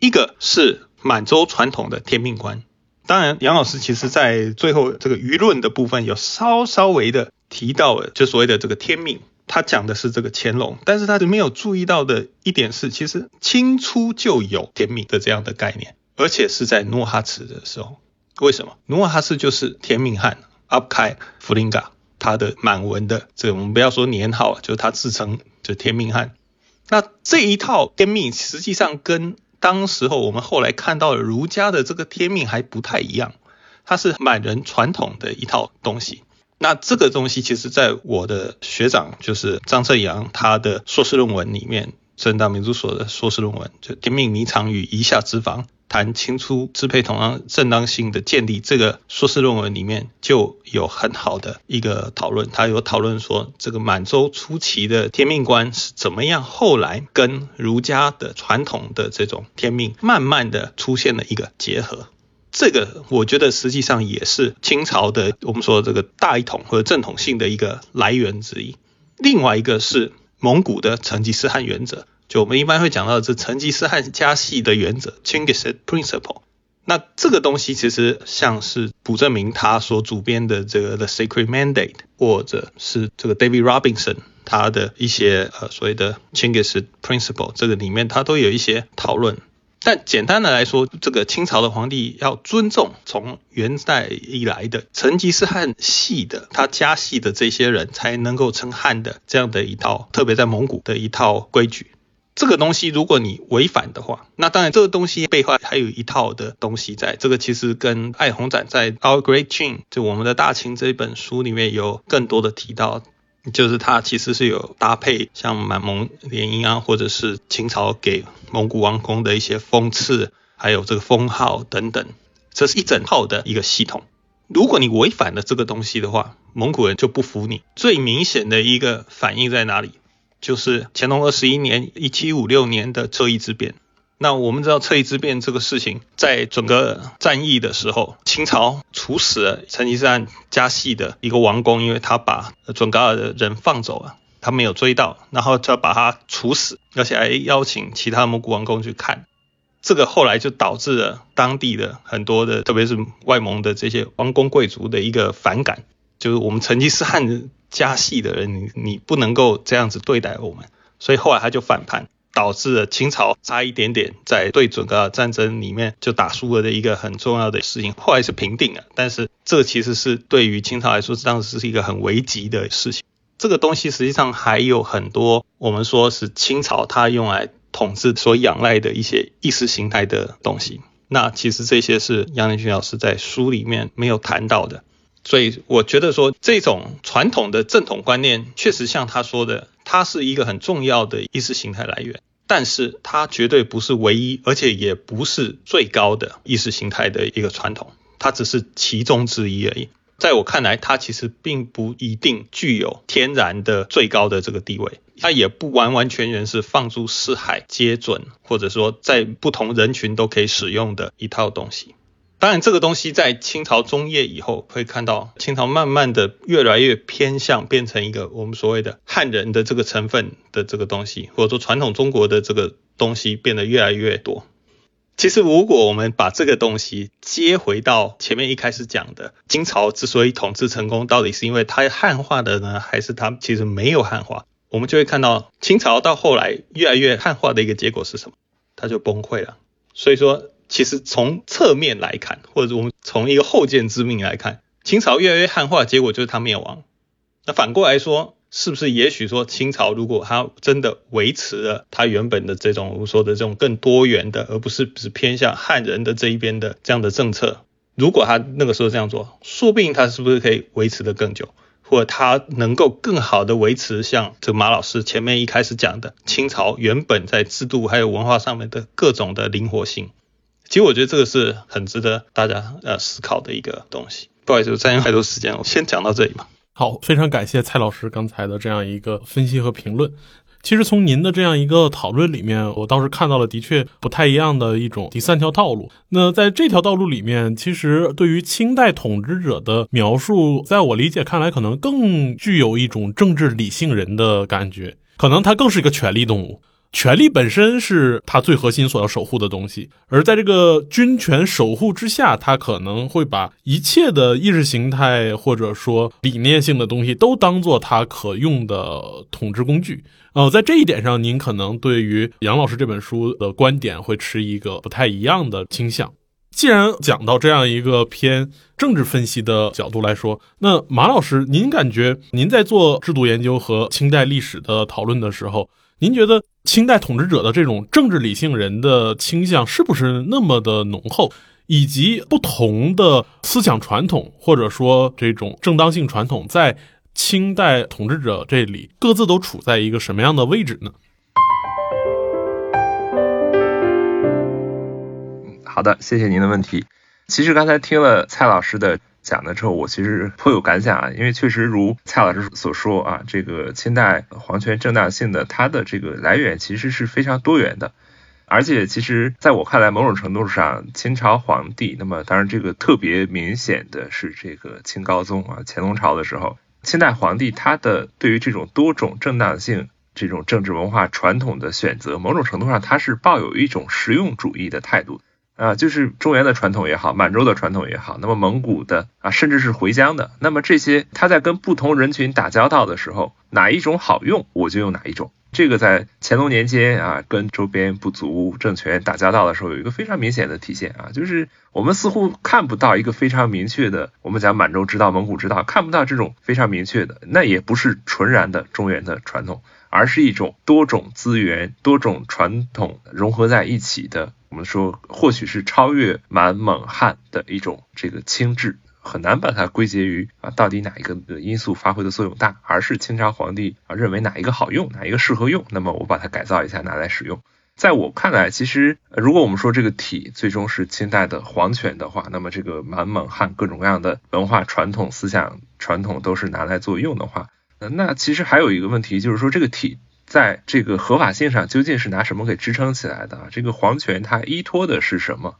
一个是满洲传统的天命观，当然杨老师其实在最后这个舆论的部分有稍稍微的提到了，就所谓的这个天命，他讲的是这个乾隆，但是他没有注意到的一点是，其实清初就有天命的这样的概念。而且是在努尔哈赤的时候，为什么？努尔哈赤就是天命汗阿布开弗林嘎，他的满文的这我们不要说年号，就是他自称就天命汗。那这一套天命实际上跟当时候我们后来看到的儒家的这个天命还不太一样，它是满人传统的一套东西。那这个东西其实在我的学长就是张正阳他的硕士论文里面，正大民族所的硕士论文就天命迷藏与夷夏之防。谈清初支配统当正当性的建立，这个硕士论文里面就有很好的一个讨论。他有讨论说，这个满洲初期的天命观是怎么样，后来跟儒家的传统的这种天命，慢慢的出现了一个结合。这个我觉得实际上也是清朝的我们说这个大一统或者正统性的一个来源之一。另外一个是蒙古的成吉思汗原则。就我们一般会讲到这成吉思汗家系的原则 （Chinggis Principle）。那这个东西其实像是卜正明他所主编的这个《The Sacred Mandate》，或者是这个 David Robinson 他的一些呃所谓的 Chinggis Principle，这个里面他都有一些讨论。但简单的来说，这个清朝的皇帝要尊重从元代以来的成吉思汗系的他家系的这些人才能够称汉的这样的一套，特别在蒙古的一套规矩。这个东西，如果你违反的话，那当然这个东西背后还有一套的东西在。这个其实跟艾洪展在《Our Great Qing》就我们的大清这本书里面有更多的提到，就是它其实是有搭配像满蒙联姻啊，或者是清朝给蒙古王公的一些封赐，还有这个封号等等，这是一整套的一个系统。如果你违反了这个东西的话，蒙古人就不服你。最明显的一个反应在哪里？就是乾隆二十一年（一七五六年）的这一之变。那我们知道侧翼之变这个事情，在整个战役的时候，清朝处死了成吉思汗家系的一个王公，因为他把准噶尔的人放走了，他没有追到，然后就要把他处死，而且还邀请其他蒙古王公去看。这个后来就导致了当地的很多的，特别是外蒙的这些王公贵族的一个反感，就是我们成吉思汗。加系的人，你你不能够这样子对待我们，所以后来他就反叛，导致了清朝差一点点在对准的战争里面就打输了的一个很重要的事情，后来是平定了，但是这其实是对于清朝来说，当时是一个很危急的事情。这个东西实际上还有很多，我们说是清朝它用来统治所仰赖的一些意识形态的东西，那其实这些是杨连军老师在书里面没有谈到的。所以我觉得说，这种传统的正统观念，确实像他说的，它是一个很重要的意识形态来源，但是它绝对不是唯一，而且也不是最高的意识形态的一个传统，它只是其中之一而已。在我看来，它其实并不一定具有天然的最高的这个地位，它也不完完全全是放诸四海皆准，或者说在不同人群都可以使用的一套东西。当然，这个东西在清朝中叶以后，会看到清朝慢慢的越来越偏向变成一个我们所谓的汉人的这个成分的这个东西，或者说传统中国的这个东西变得越来越多。其实，如果我们把这个东西接回到前面一开始讲的，金朝之所以统治成功，到底是因为它汉化的呢，还是它其实没有汉化？我们就会看到清朝到后来越来越汉化的一个结果是什么？它就崩溃了。所以说。其实从侧面来看，或者我们从一个后见之明来看，清朝越来越汉化，结果就是它灭亡。那反过来说，是不是也许说清朝如果它真的维持了它原本的这种我们说的这种更多元的，而不是只偏向汉人的这一边的这样的政策，如果他那个时候这样做，说不定他是不是可以维持的更久，或者他能够更好的维持像这马老师前面一开始讲的清朝原本在制度还有文化上面的各种的灵活性。其实我觉得这个是很值得大家呃思考的一个东西。不好意思，占用太多时间，我先讲到这里吧。好，非常感谢蔡老师刚才的这样一个分析和评论。其实从您的这样一个讨论里面，我倒是看到了的确不太一样的一种第三条道路。那在这条道路里面，其实对于清代统治者的描述，在我理解看来，可能更具有一种政治理性人的感觉，可能他更是一个权力动物。权力本身是他最核心所要守护的东西，而在这个军权守护之下，他可能会把一切的意识形态或者说理念性的东西都当做他可用的统治工具。呃，在这一点上，您可能对于杨老师这本书的观点会持一个不太一样的倾向。既然讲到这样一个偏政治分析的角度来说，那马老师，您感觉您在做制度研究和清代历史的讨论的时候？您觉得清代统治者的这种政治理性人的倾向是不是那么的浓厚？以及不同的思想传统或者说这种正当性传统，在清代统治者这里各自都处在一个什么样的位置呢？好的，谢谢您的问题。其实刚才听了蔡老师的。讲了之后，我其实颇有感想啊，因为确实如蔡老师所说啊，这个清代皇权正当性的它的这个来源其实是非常多元的，而且其实在我看来，某种程度上，清朝皇帝，那么当然这个特别明显的是这个清高宗啊，乾隆朝的时候，清代皇帝他的对于这种多种正当性这种政治文化传统的选择，某种程度上他是抱有一种实用主义的态度。啊，就是中原的传统也好，满洲的传统也好，那么蒙古的啊，甚至是回疆的，那么这些他在跟不同人群打交道的时候，哪一种好用，我就用哪一种。这个在乾隆年间啊，跟周边部族政权打交道的时候，有一个非常明显的体现啊，就是我们似乎看不到一个非常明确的，我们讲满洲之道、蒙古之道，看不到这种非常明确的，那也不是纯然的中原的传统，而是一种多种资源、多种传统融合在一起的。我们说，或许是超越满蒙汉的一种这个轻质，很难把它归结于啊，到底哪一个因素发挥的作用大，而是清朝皇帝啊认为哪一个好用，哪一个适合用，那么我把它改造一下拿来使用。在我看来，其实如果我们说这个体最终是清代的皇权的话，那么这个满蒙汉各种各样的文化传统、思想传统都是拿来做用的话，那其实还有一个问题就是说这个体。在这个合法性上，究竟是拿什么给支撑起来的？这个皇权它依托的是什么？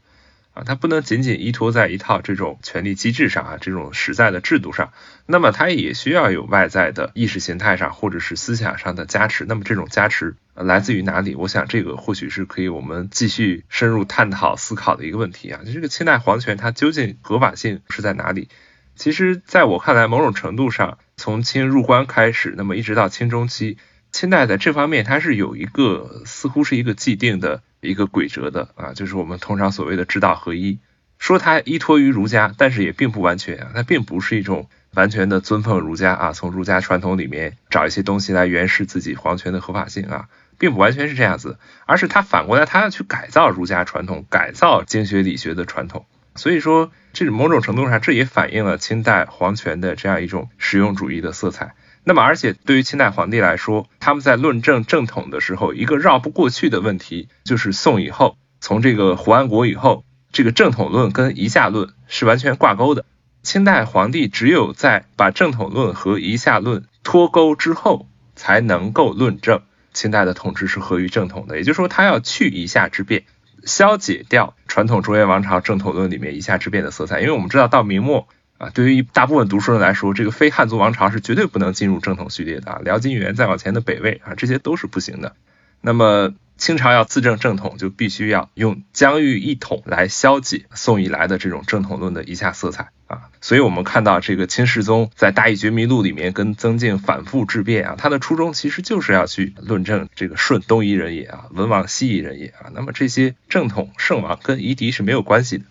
啊，它不能仅仅依托在一套这种权力机制上啊，这种实在的制度上。那么它也需要有外在的意识形态上或者是思想上的加持。那么这种加持来自于哪里？我想这个或许是可以我们继续深入探讨思考的一个问题啊。就这个清代皇权它究竟合法性是在哪里？其实在我看来，某种程度上，从清入关开始，那么一直到清中期。清代在这方面，它是有一个似乎是一个既定的一个规则的啊，就是我们通常所谓的知道合一。说它依托于儒家，但是也并不完全啊，它并不是一种完全的尊奉儒家啊，从儒家传统里面找一些东西来原始自己皇权的合法性啊，并不完全是这样子，而是它反过来，它要去改造儒家传统，改造经学理学的传统。所以说，这某种程度上，这也反映了清代皇权的这样一种实用主义的色彩。那么，而且对于清代皇帝来说，他们在论证正统的时候，一个绕不过去的问题就是宋以后，从这个胡安国以后，这个正统论跟夷夏论是完全挂钩的。清代皇帝只有在把正统论和夷夏论脱钩之后，才能够论证清代的统治是合于正统的。也就是说，他要去夷夏之变，消解掉传统中原王朝正统论里面夷夏之变的色彩。因为我们知道，到明末。啊，对于大部分读书人来说，这个非汉族王朝是绝对不能进入正统序列的啊，辽金元再往前的北魏啊，这些都是不行的。那么清朝要自证正统，就必须要用疆域一统来消解宋以来的这种正统论的一下色彩啊。所以我们看到这个清世宗在《大义觉迷录》里面跟曾静反复质辩啊，他的初衷其实就是要去论证这个舜东夷人也啊，文王西夷人也啊。那么这些正统圣王跟夷狄是没有关系的。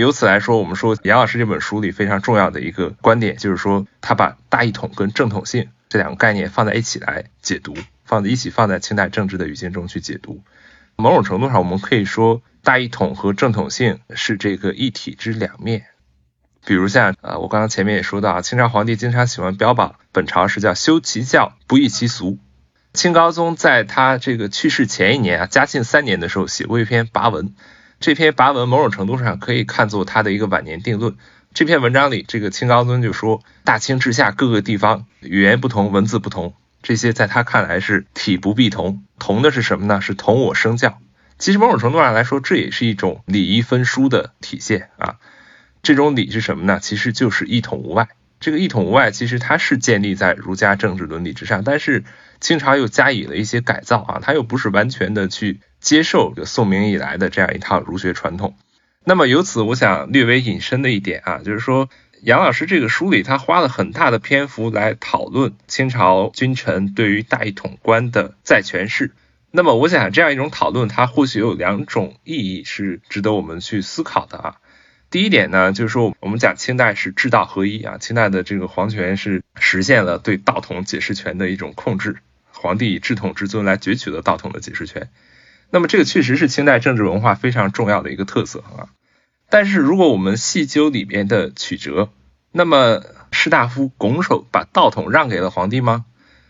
由此来说，我们说杨老师这本书里非常重要的一个观点，就是说他把大一统跟正统性这两个概念放在一起来解读，放在一起放在清代政治的语境中去解读。某种程度上，我们可以说大一统和正统性是这个一体之两面。比如像呃，我刚刚前面也说到啊，清朝皇帝经常喜欢标榜本朝是叫修其教，不易其俗。清高宗在他这个去世前一年啊，嘉庆三年的时候写过一篇跋文，这篇跋文某种程度上可以看作他的一个晚年定论。这篇文章里，这个清高宗就说，大清之下各个地方语言不同，文字不同，这些在他看来是体不必同，同的是什么呢？是同我生教。其实某种程度上来说，这也是一种礼仪分殊的体现啊。这种礼是什么呢？其实就是一统无外。这个一统无外，其实它是建立在儒家政治伦理之上，但是清朝又加以了一些改造啊，它又不是完全的去接受宋明以来的这样一套儒学传统。那么由此，我想略微引申的一点啊，就是说杨老师这个书里，他花了很大的篇幅来讨论清朝君臣对于大一统观的再诠释。那么我想这样一种讨论，它或许有两种意义是值得我们去思考的啊。第一点呢，就是说我们讲清代是治道合一啊，清代的这个皇权是实现了对道统解释权的一种控制，皇帝以治统之尊来攫取了道统的解释权。那么这个确实是清代政治文化非常重要的一个特色啊。但是如果我们细究里边的曲折，那么士大夫拱手把道统让给了皇帝吗？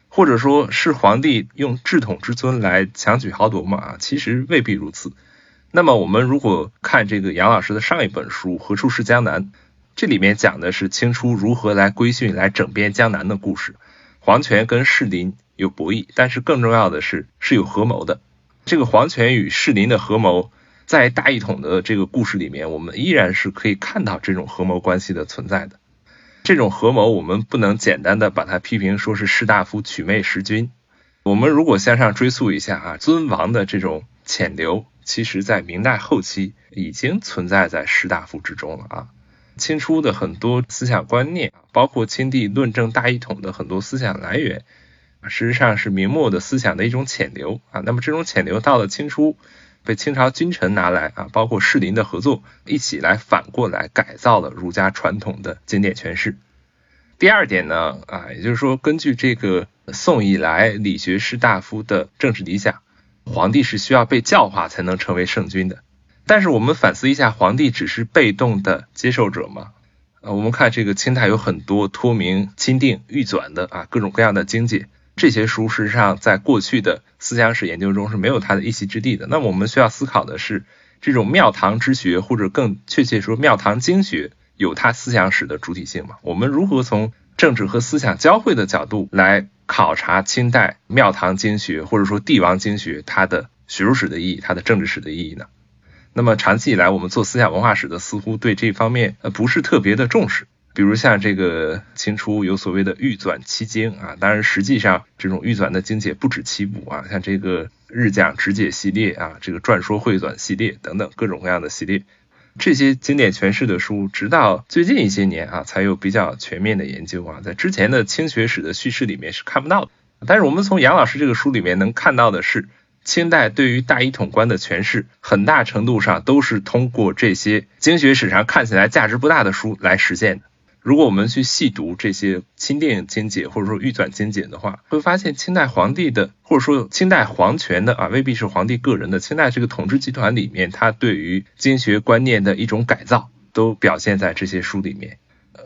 或者说是皇帝用治统之尊来强取豪夺吗？啊其实未必如此。那么我们如果看这个杨老师的上一本书《何处是江南》，这里面讲的是清初如何来规训、来整编江南的故事。皇权跟士林有博弈，但是更重要的是是有合谋的。这个皇权与士林的合谋，在大一统的这个故事里面，我们依然是可以看到这种合谋关系的存在的。这种合谋，我们不能简单的把它批评说是士大夫取媚时君。我们如果向上追溯一下啊，尊王的这种潜流。其实，在明代后期已经存在在士大夫之中了啊。清初的很多思想观念，包括清帝论证大一统的很多思想来源，事实上是明末的思想的一种潜流啊。那么这种潜流到了清初，被清朝君臣拿来啊，包括士林的合作，一起来反过来改造了儒家传统的经典诠释。第二点呢啊，也就是说，根据这个宋以来理学士大夫的政治理想。皇帝是需要被教化才能成为圣君的，但是我们反思一下，皇帝只是被动的接受者吗？呃，我们看这个清代有很多托明、钦定、御纂的啊各种各样的经解，这些书事实上在过去的思想史研究中是没有它的一席之地的。那我们需要思考的是，这种庙堂之学，或者更确切说庙堂经学，有它思想史的主体性吗？我们如何从政治和思想交汇的角度来？考察清代庙堂经学或者说帝王经学，它的学术史的意义，它的政治史的意义呢？那么长期以来，我们做思想文化史的似乎对这方面呃不是特别的重视。比如像这个清初有所谓的御纂七经啊，当然实际上这种御纂的经解不止七部啊，像这个日讲直解系列啊，这个传说汇纂系列等等各种各样的系列。这些经典诠释的书，直到最近一些年啊，才有比较全面的研究啊，在之前的清学史的叙事里面是看不到的。但是我们从杨老师这个书里面能看到的是，清代对于大一统观的诠释，很大程度上都是通过这些经学史上看起来价值不大的书来实现的。如果我们去细读这些清电经解或者说御纂经解的话，会发现清代皇帝的或者说清代皇权的啊，未必是皇帝个人的，清代这个统治集团里面，他对于经学观念的一种改造，都表现在这些书里面。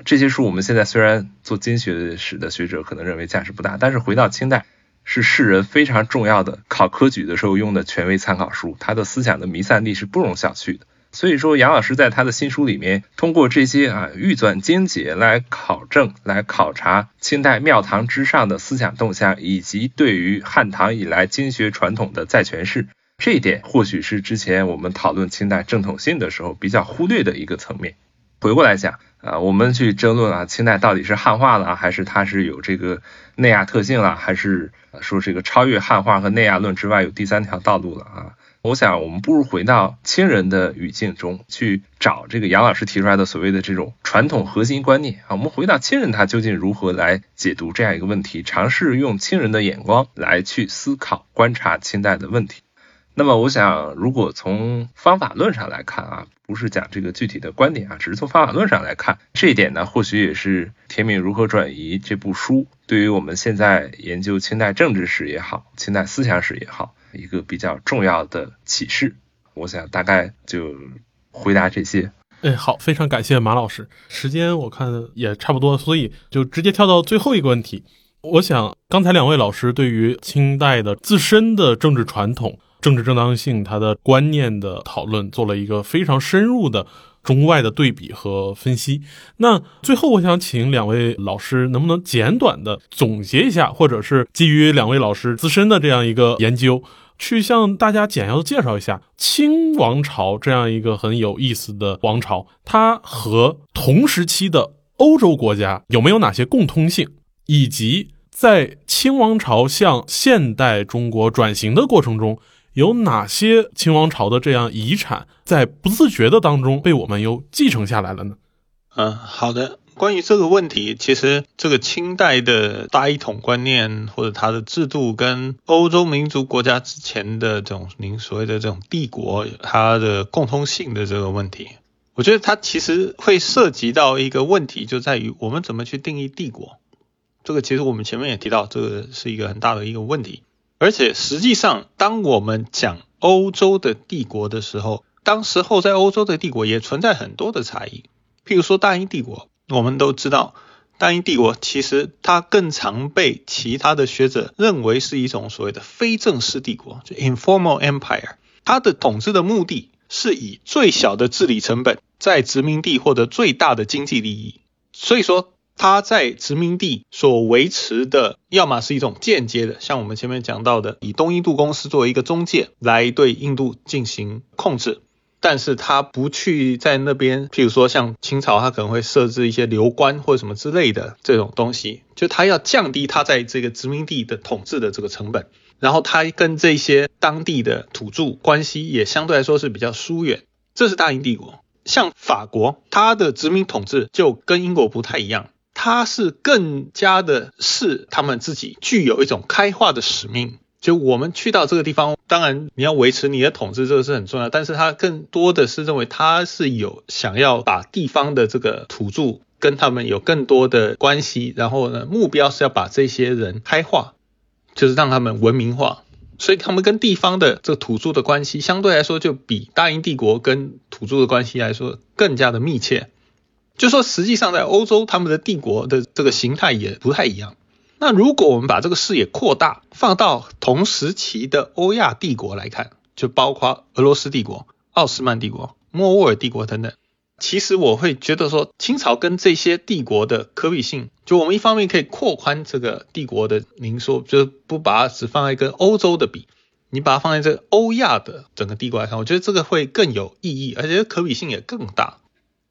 这些书我们现在虽然做经学史的学者可能认为价值不大，但是回到清代，是世人非常重要的考科举的时候用的权威参考书，他的思想的弥散力是不容小觑的。所以说，杨老师在他的新书里面，通过这些啊预纂精解来考证、来考察清代庙堂之上的思想动向，以及对于汉唐以来经学传统的再诠释，这一点或许是之前我们讨论清代正统性的时候比较忽略的一个层面。回过来讲啊，我们去争论啊，清代到底是汉化了，还是它是有这个内亚特性了，还是说这个超越汉化和内亚论之外有第三条道路了啊？我想，我们不如回到亲人的语境中去找这个杨老师提出来的所谓的这种传统核心观念啊。我们回到亲人，他究竟如何来解读这样一个问题？尝试用亲人的眼光来去思考、观察清代的问题。那么我想，如果从方法论上来看啊，不是讲这个具体的观点啊，只是从方法论上来看，这一点呢，或许也是《天命如何转移》这部书对于我们现在研究清代政治史也好，清代思想史也好，一个比较重要的启示。我想大概就回答这些。哎，好，非常感谢马老师。时间我看也差不多，所以就直接跳到最后一个问题。我想刚才两位老师对于清代的自身的政治传统。政治正当性，它的观念的讨论做了一个非常深入的中外的对比和分析。那最后，我想请两位老师能不能简短的总结一下，或者是基于两位老师自身的这样一个研究，去向大家简要的介绍一下清王朝这样一个很有意思的王朝，它和同时期的欧洲国家有没有哪些共通性，以及在清王朝向现代中国转型的过程中。有哪些清王朝的这样遗产，在不自觉的当中被我们又继承下来了呢？嗯，好的。关于这个问题，其实这个清代的大一统观念或者它的制度，跟欧洲民族国家之前的这种您所谓的这种帝国，它的共通性的这个问题，我觉得它其实会涉及到一个问题，就在于我们怎么去定义帝国。这个其实我们前面也提到，这个是一个很大的一个问题。而且实际上，当我们讲欧洲的帝国的时候，当时候在欧洲的帝国也存在很多的差异。譬如说大英帝国，我们都知道，大英帝国其实它更常被其他的学者认为是一种所谓的非正式帝国，就 informal empire。它的统治的目的是以最小的治理成本，在殖民地获得最大的经济利益。所以说。他在殖民地所维持的，要么是一种间接的，像我们前面讲到的，以东印度公司作为一个中介来对印度进行控制，但是他不去在那边，譬如说像清朝，他可能会设置一些流官或者什么之类的这种东西，就他要降低他在这个殖民地的统治的这个成本，然后他跟这些当地的土著关系也相对来说是比较疏远，这是大英帝国。像法国，它的殖民统治就跟英国不太一样。他是更加的是他们自己具有一种开化的使命。就我们去到这个地方，当然你要维持你的统治，这个是很重要。但是他更多的是认为他是有想要把地方的这个土著跟他们有更多的关系，然后呢，目标是要把这些人开化，就是让他们文明化。所以他们跟地方的这个土著的关系，相对来说就比大英帝国跟土著的关系来说更加的密切。就说实际上，在欧洲，他们的帝国的这个形态也不太一样。那如果我们把这个视野扩大，放到同时期的欧亚帝国来看，就包括俄罗斯帝国、奥斯曼帝国、莫卧儿帝国等等，其实我会觉得说，清朝跟这些帝国的可比性，就我们一方面可以扩宽这个帝国的，您说就是不把它只放在跟欧洲的比，你把它放在这个欧亚的整个帝国来看，我觉得这个会更有意义，而且可比性也更大。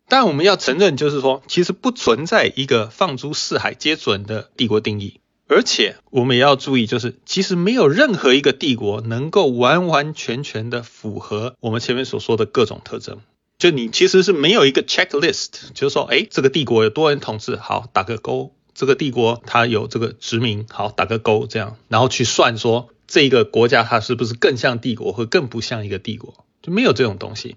但我们要承认，就是说，其实不存在一个放诸四海皆准的帝国定义，而且我们也要注意，就是其实没有任何一个帝国能够完完全全的符合我们前面所说的各种特征。就你其实是没有一个 checklist，就是说，哎，这个帝国有多人统治，好打个勾；这个帝国它有这个殖民，好打个勾，这样，然后去算说这个国家它是不是更像帝国，或更不像一个帝国，就没有这种东西。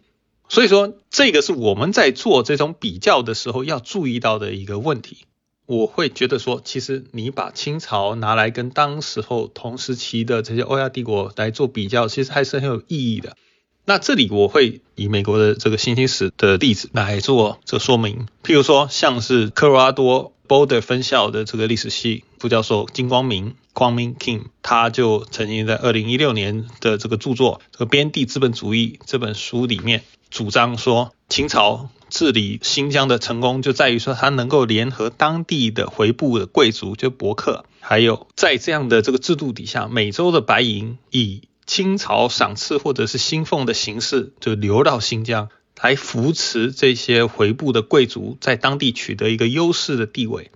所以说，这个是我们在做这种比较的时候要注意到的一个问题。我会觉得说，其实你把清朝拿来跟当时候同时期的这些欧亚帝国来做比较，其实还是很有意义的。那这里我会以美国的这个新兴史的例子来做这说明。譬如说，像是科罗拉多 Boulder 分校的这个历史系副教授金光明。光明 King，他就曾经在二零一六年的这个著作《这个边地资本主义》这本书里面主张说，清朝治理新疆的成功就在于说，他能够联合当地的回部的贵族，就伯克，还有在这样的这个制度底下，美洲的白银以清朝赏赐或者是薪俸的形式，就流到新疆，来扶持这些回部的贵族在当地取得一个优势的地位。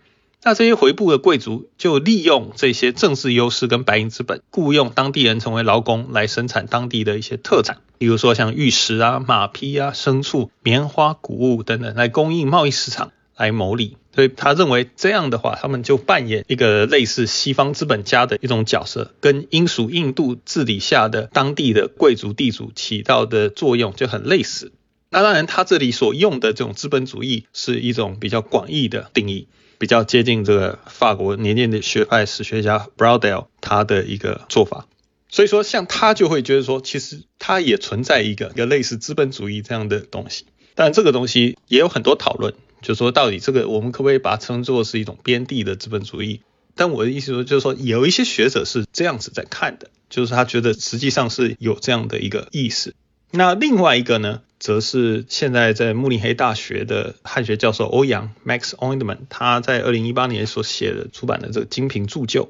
那这些回部的贵族就利用这些政治优势跟白银资本，雇佣当地人成为劳工来生产当地的一些特产，比如说像玉石啊、马匹啊、牲畜、棉花、谷物等等，来供应贸易市场，来谋利，所以他认为这样的话，他们就扮演一个类似西方资本家的一种角色，跟英属印度治理下的当地的贵族地主起到的作用就很类似。那当然，他这里所用的这种资本主义是一种比较广义的定义，比较接近这个法国年轻的学派史学家 Braudel 他的一个做法。所以说，像他就会觉得说，其实他也存在一个一个类似资本主义这样的东西，但这个东西也有很多讨论。就说到底，这个我们可不可以把它称作是一种边地的资本主义？但我的意思说，就是说有一些学者是这样子在看的，就是他觉得实际上是有这样的一个意思。那另外一个呢，则是现在在慕尼黑大学的汉学教授欧阳 Max Oindman，他在二零一八年所写的出版的这个精品铸就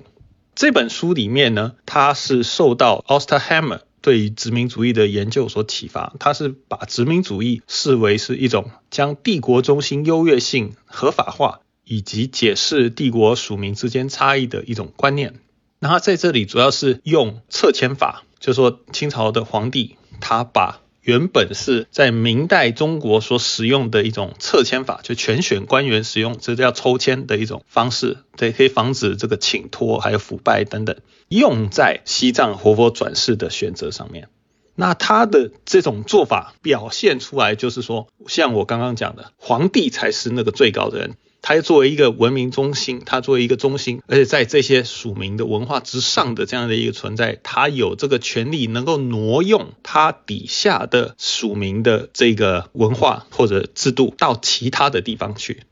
这本书里面呢，他是受到 Osterhammer。对于殖民主义的研究所启发，他是把殖民主义视为是一种将帝国中心优越性合法化，以及解释帝国属民之间差异的一种观念。那他在这里主要是用撤迁法，就说清朝的皇帝他把。原本是在明代中国所使用的一种撤迁法，就全选官员使用，这叫抽签的一种方式，对，可以防止这个请托还有腐败等等，用在西藏活佛转世的选择上面。那他的这种做法表现出来，就是说，像我刚刚讲的，皇帝才是那个最高的人。它作为一个文明中心，它作为一个中心，而且在这些属民的文化之上的这样的一个存在，它有这个权利能够挪用它底下的属民的这个文化或者制度到其他的地方去。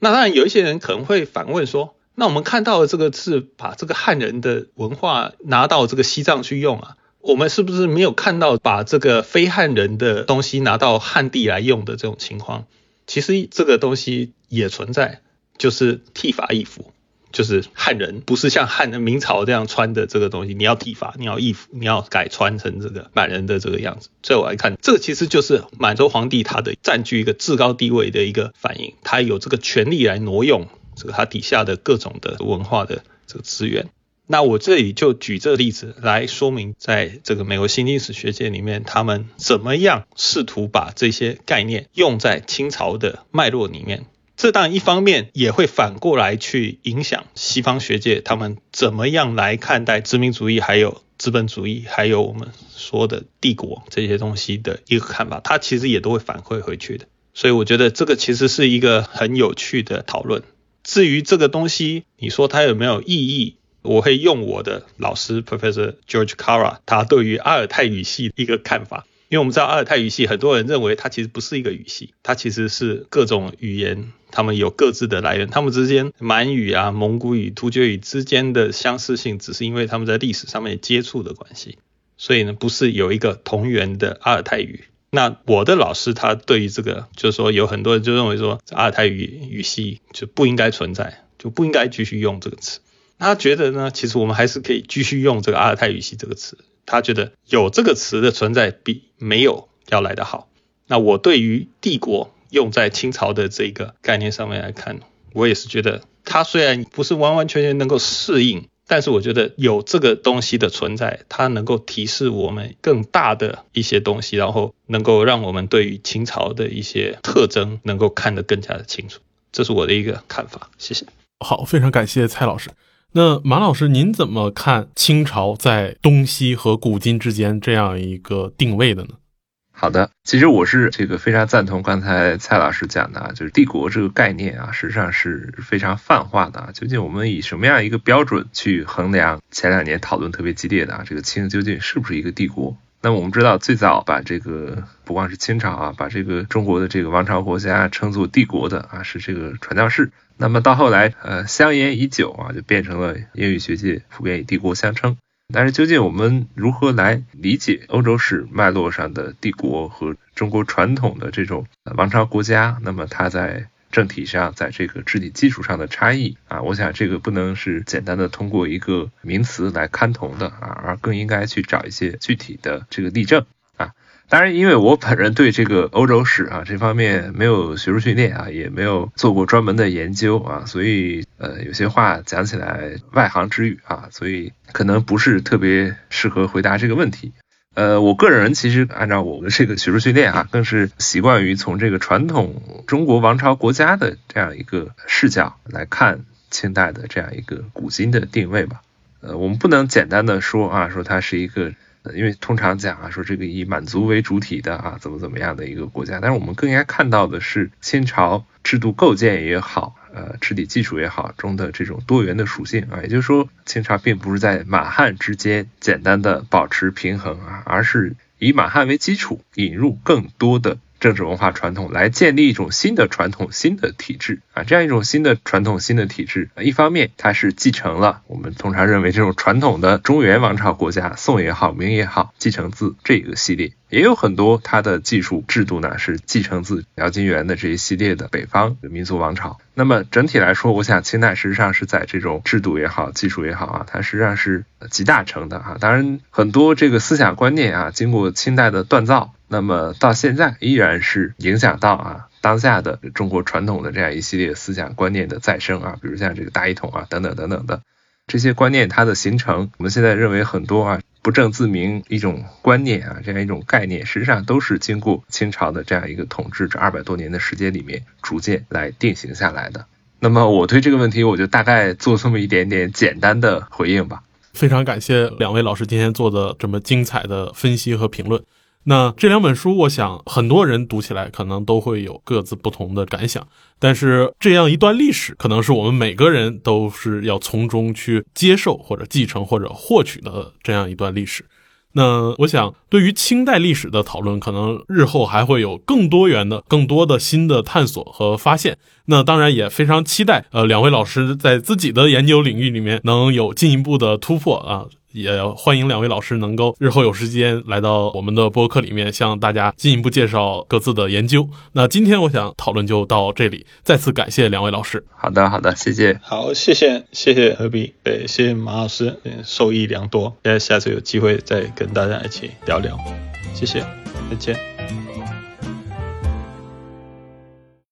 那当然有一些人可能会反问说，那我们看到的这个是把这个汉人的文化拿到这个西藏去用啊，我们是不是没有看到把这个非汉人的东西拿到汉地来用的这种情况？其实这个东西也存在，就是剃发易服，就是汉人不是像汉人明朝这样穿的这个东西，你要剃发，你要易服，你要改穿成这个满人的这个样子。所以我来看，这个其实就是满洲皇帝他的占据一个至高地位的一个反应，他有这个权利来挪用这个他底下的各种的文化的这个资源。那我这里就举这个例子来说明，在这个美国新历史学界里面，他们怎么样试图把这些概念用在清朝的脉络里面。这当然一方面也会反过来去影响西方学界，他们怎么样来看待殖民主义、还有资本主义、还有我们说的帝国这些东西的一个看法。它其实也都会反馈回去的。所以我觉得这个其实是一个很有趣的讨论。至于这个东西，你说它有没有意义？我会用我的老师 Professor George Kara 他对于阿尔泰语系一个看法，因为我们知道阿尔泰语系很多人认为它其实不是一个语系，它其实是各种语言，它们有各自的来源，它们之间满语啊、蒙古语、突厥语之间的相似性，只是因为他们在历史上面接触的关系，所以呢不是有一个同源的阿尔泰语。那我的老师他对于这个就是说有很多人就认为说阿尔泰语语系就不应该存在，就不应该继续用这个词。他觉得呢，其实我们还是可以继续用这个阿尔泰语系这个词。他觉得有这个词的存在比没有要来得好。那我对于帝国用在清朝的这个概念上面来看，我也是觉得它虽然不是完完全全能够适应，但是我觉得有这个东西的存在，它能够提示我们更大的一些东西，然后能够让我们对于清朝的一些特征能够看得更加的清楚。这是我的一个看法。谢谢。好，非常感谢蔡老师。那马老师，您怎么看清朝在东西和古今之间这样一个定位的呢？好的，其实我是这个非常赞同刚才蔡老师讲的啊，就是帝国这个概念啊，实际上是非常泛化的。究竟我们以什么样一个标准去衡量前两年讨论特别激烈的啊，这个清究竟是不是一个帝国？那么我们知道，最早把这个不光是清朝啊，把这个中国的这个王朝国家称作帝国的啊，是这个传教士。那么到后来，呃，香烟已久啊，就变成了英语学界普遍以帝国相称。但是究竟我们如何来理解欧洲史脉络上的帝国和中国传统的这种王朝国家？那么它在政体上，在这个治理基础上的差异啊，我想这个不能是简单的通过一个名词来勘同的啊，而更应该去找一些具体的这个例证。当然，因为我本人对这个欧洲史啊这方面没有学术训练啊，也没有做过专门的研究啊，所以呃有些话讲起来外行之语啊，所以可能不是特别适合回答这个问题。呃，我个人其实按照我的这个学术训练啊，更是习惯于从这个传统中国王朝国家的这样一个视角来看清代的这样一个古今的定位吧。呃，我们不能简单的说啊，说它是一个，因为通常讲啊，说这个以满族为主体的啊，怎么怎么样的一个国家，但是我们更应该看到的是清朝制度构建也好。呃，治理技术也好，中的这种多元的属性啊，也就是说，清朝并不是在满汉之间简单的保持平衡啊，而是以满汉为基础，引入更多的。政治文化传统来建立一种新的传统、新的体制啊，这样一种新的传统、新的体制，一方面它是继承了我们通常认为这种传统的中原王朝国家，宋也好、明也好，继承自这个系列，也有很多它的技术制度呢是继承自辽金元的这一系列的北方民族王朝。那么整体来说，我想清代实际上是在这种制度也好、技术也好啊，它实际上是集大成的哈。当然，很多这个思想观念啊，经过清代的锻造。那么到现在依然是影响到啊当下的中国传统的这样一系列思想观念的再生啊，比如像这个大一统啊等等等等的这些观念它的形成，我们现在认为很多啊不正自明一种观念啊这样一种概念，实际上都是经过清朝的这样一个统治这二百多年的时间里面逐渐来定型下来的。那么我对这个问题我就大概做这么一点点简单的回应吧。非常感谢两位老师今天做的这么精彩的分析和评论。那这两本书，我想很多人读起来可能都会有各自不同的感想。但是这样一段历史，可能是我们每个人都是要从中去接受或者继承或者获取的这样一段历史。那我想，对于清代历史的讨论，可能日后还会有更多元的、更多的新的探索和发现。那当然也非常期待，呃，两位老师在自己的研究领域里面能有进一步的突破啊。也欢迎两位老师能够日后有时间来到我们的播客里面，向大家进一步介绍各自的研究。那今天我想讨论就到这里，再次感谢两位老师。好的，好的，谢谢。好，谢谢，谢谢何必，对，谢谢马老师，受益良多。下次有机会再跟大家一起聊聊，谢谢，再见。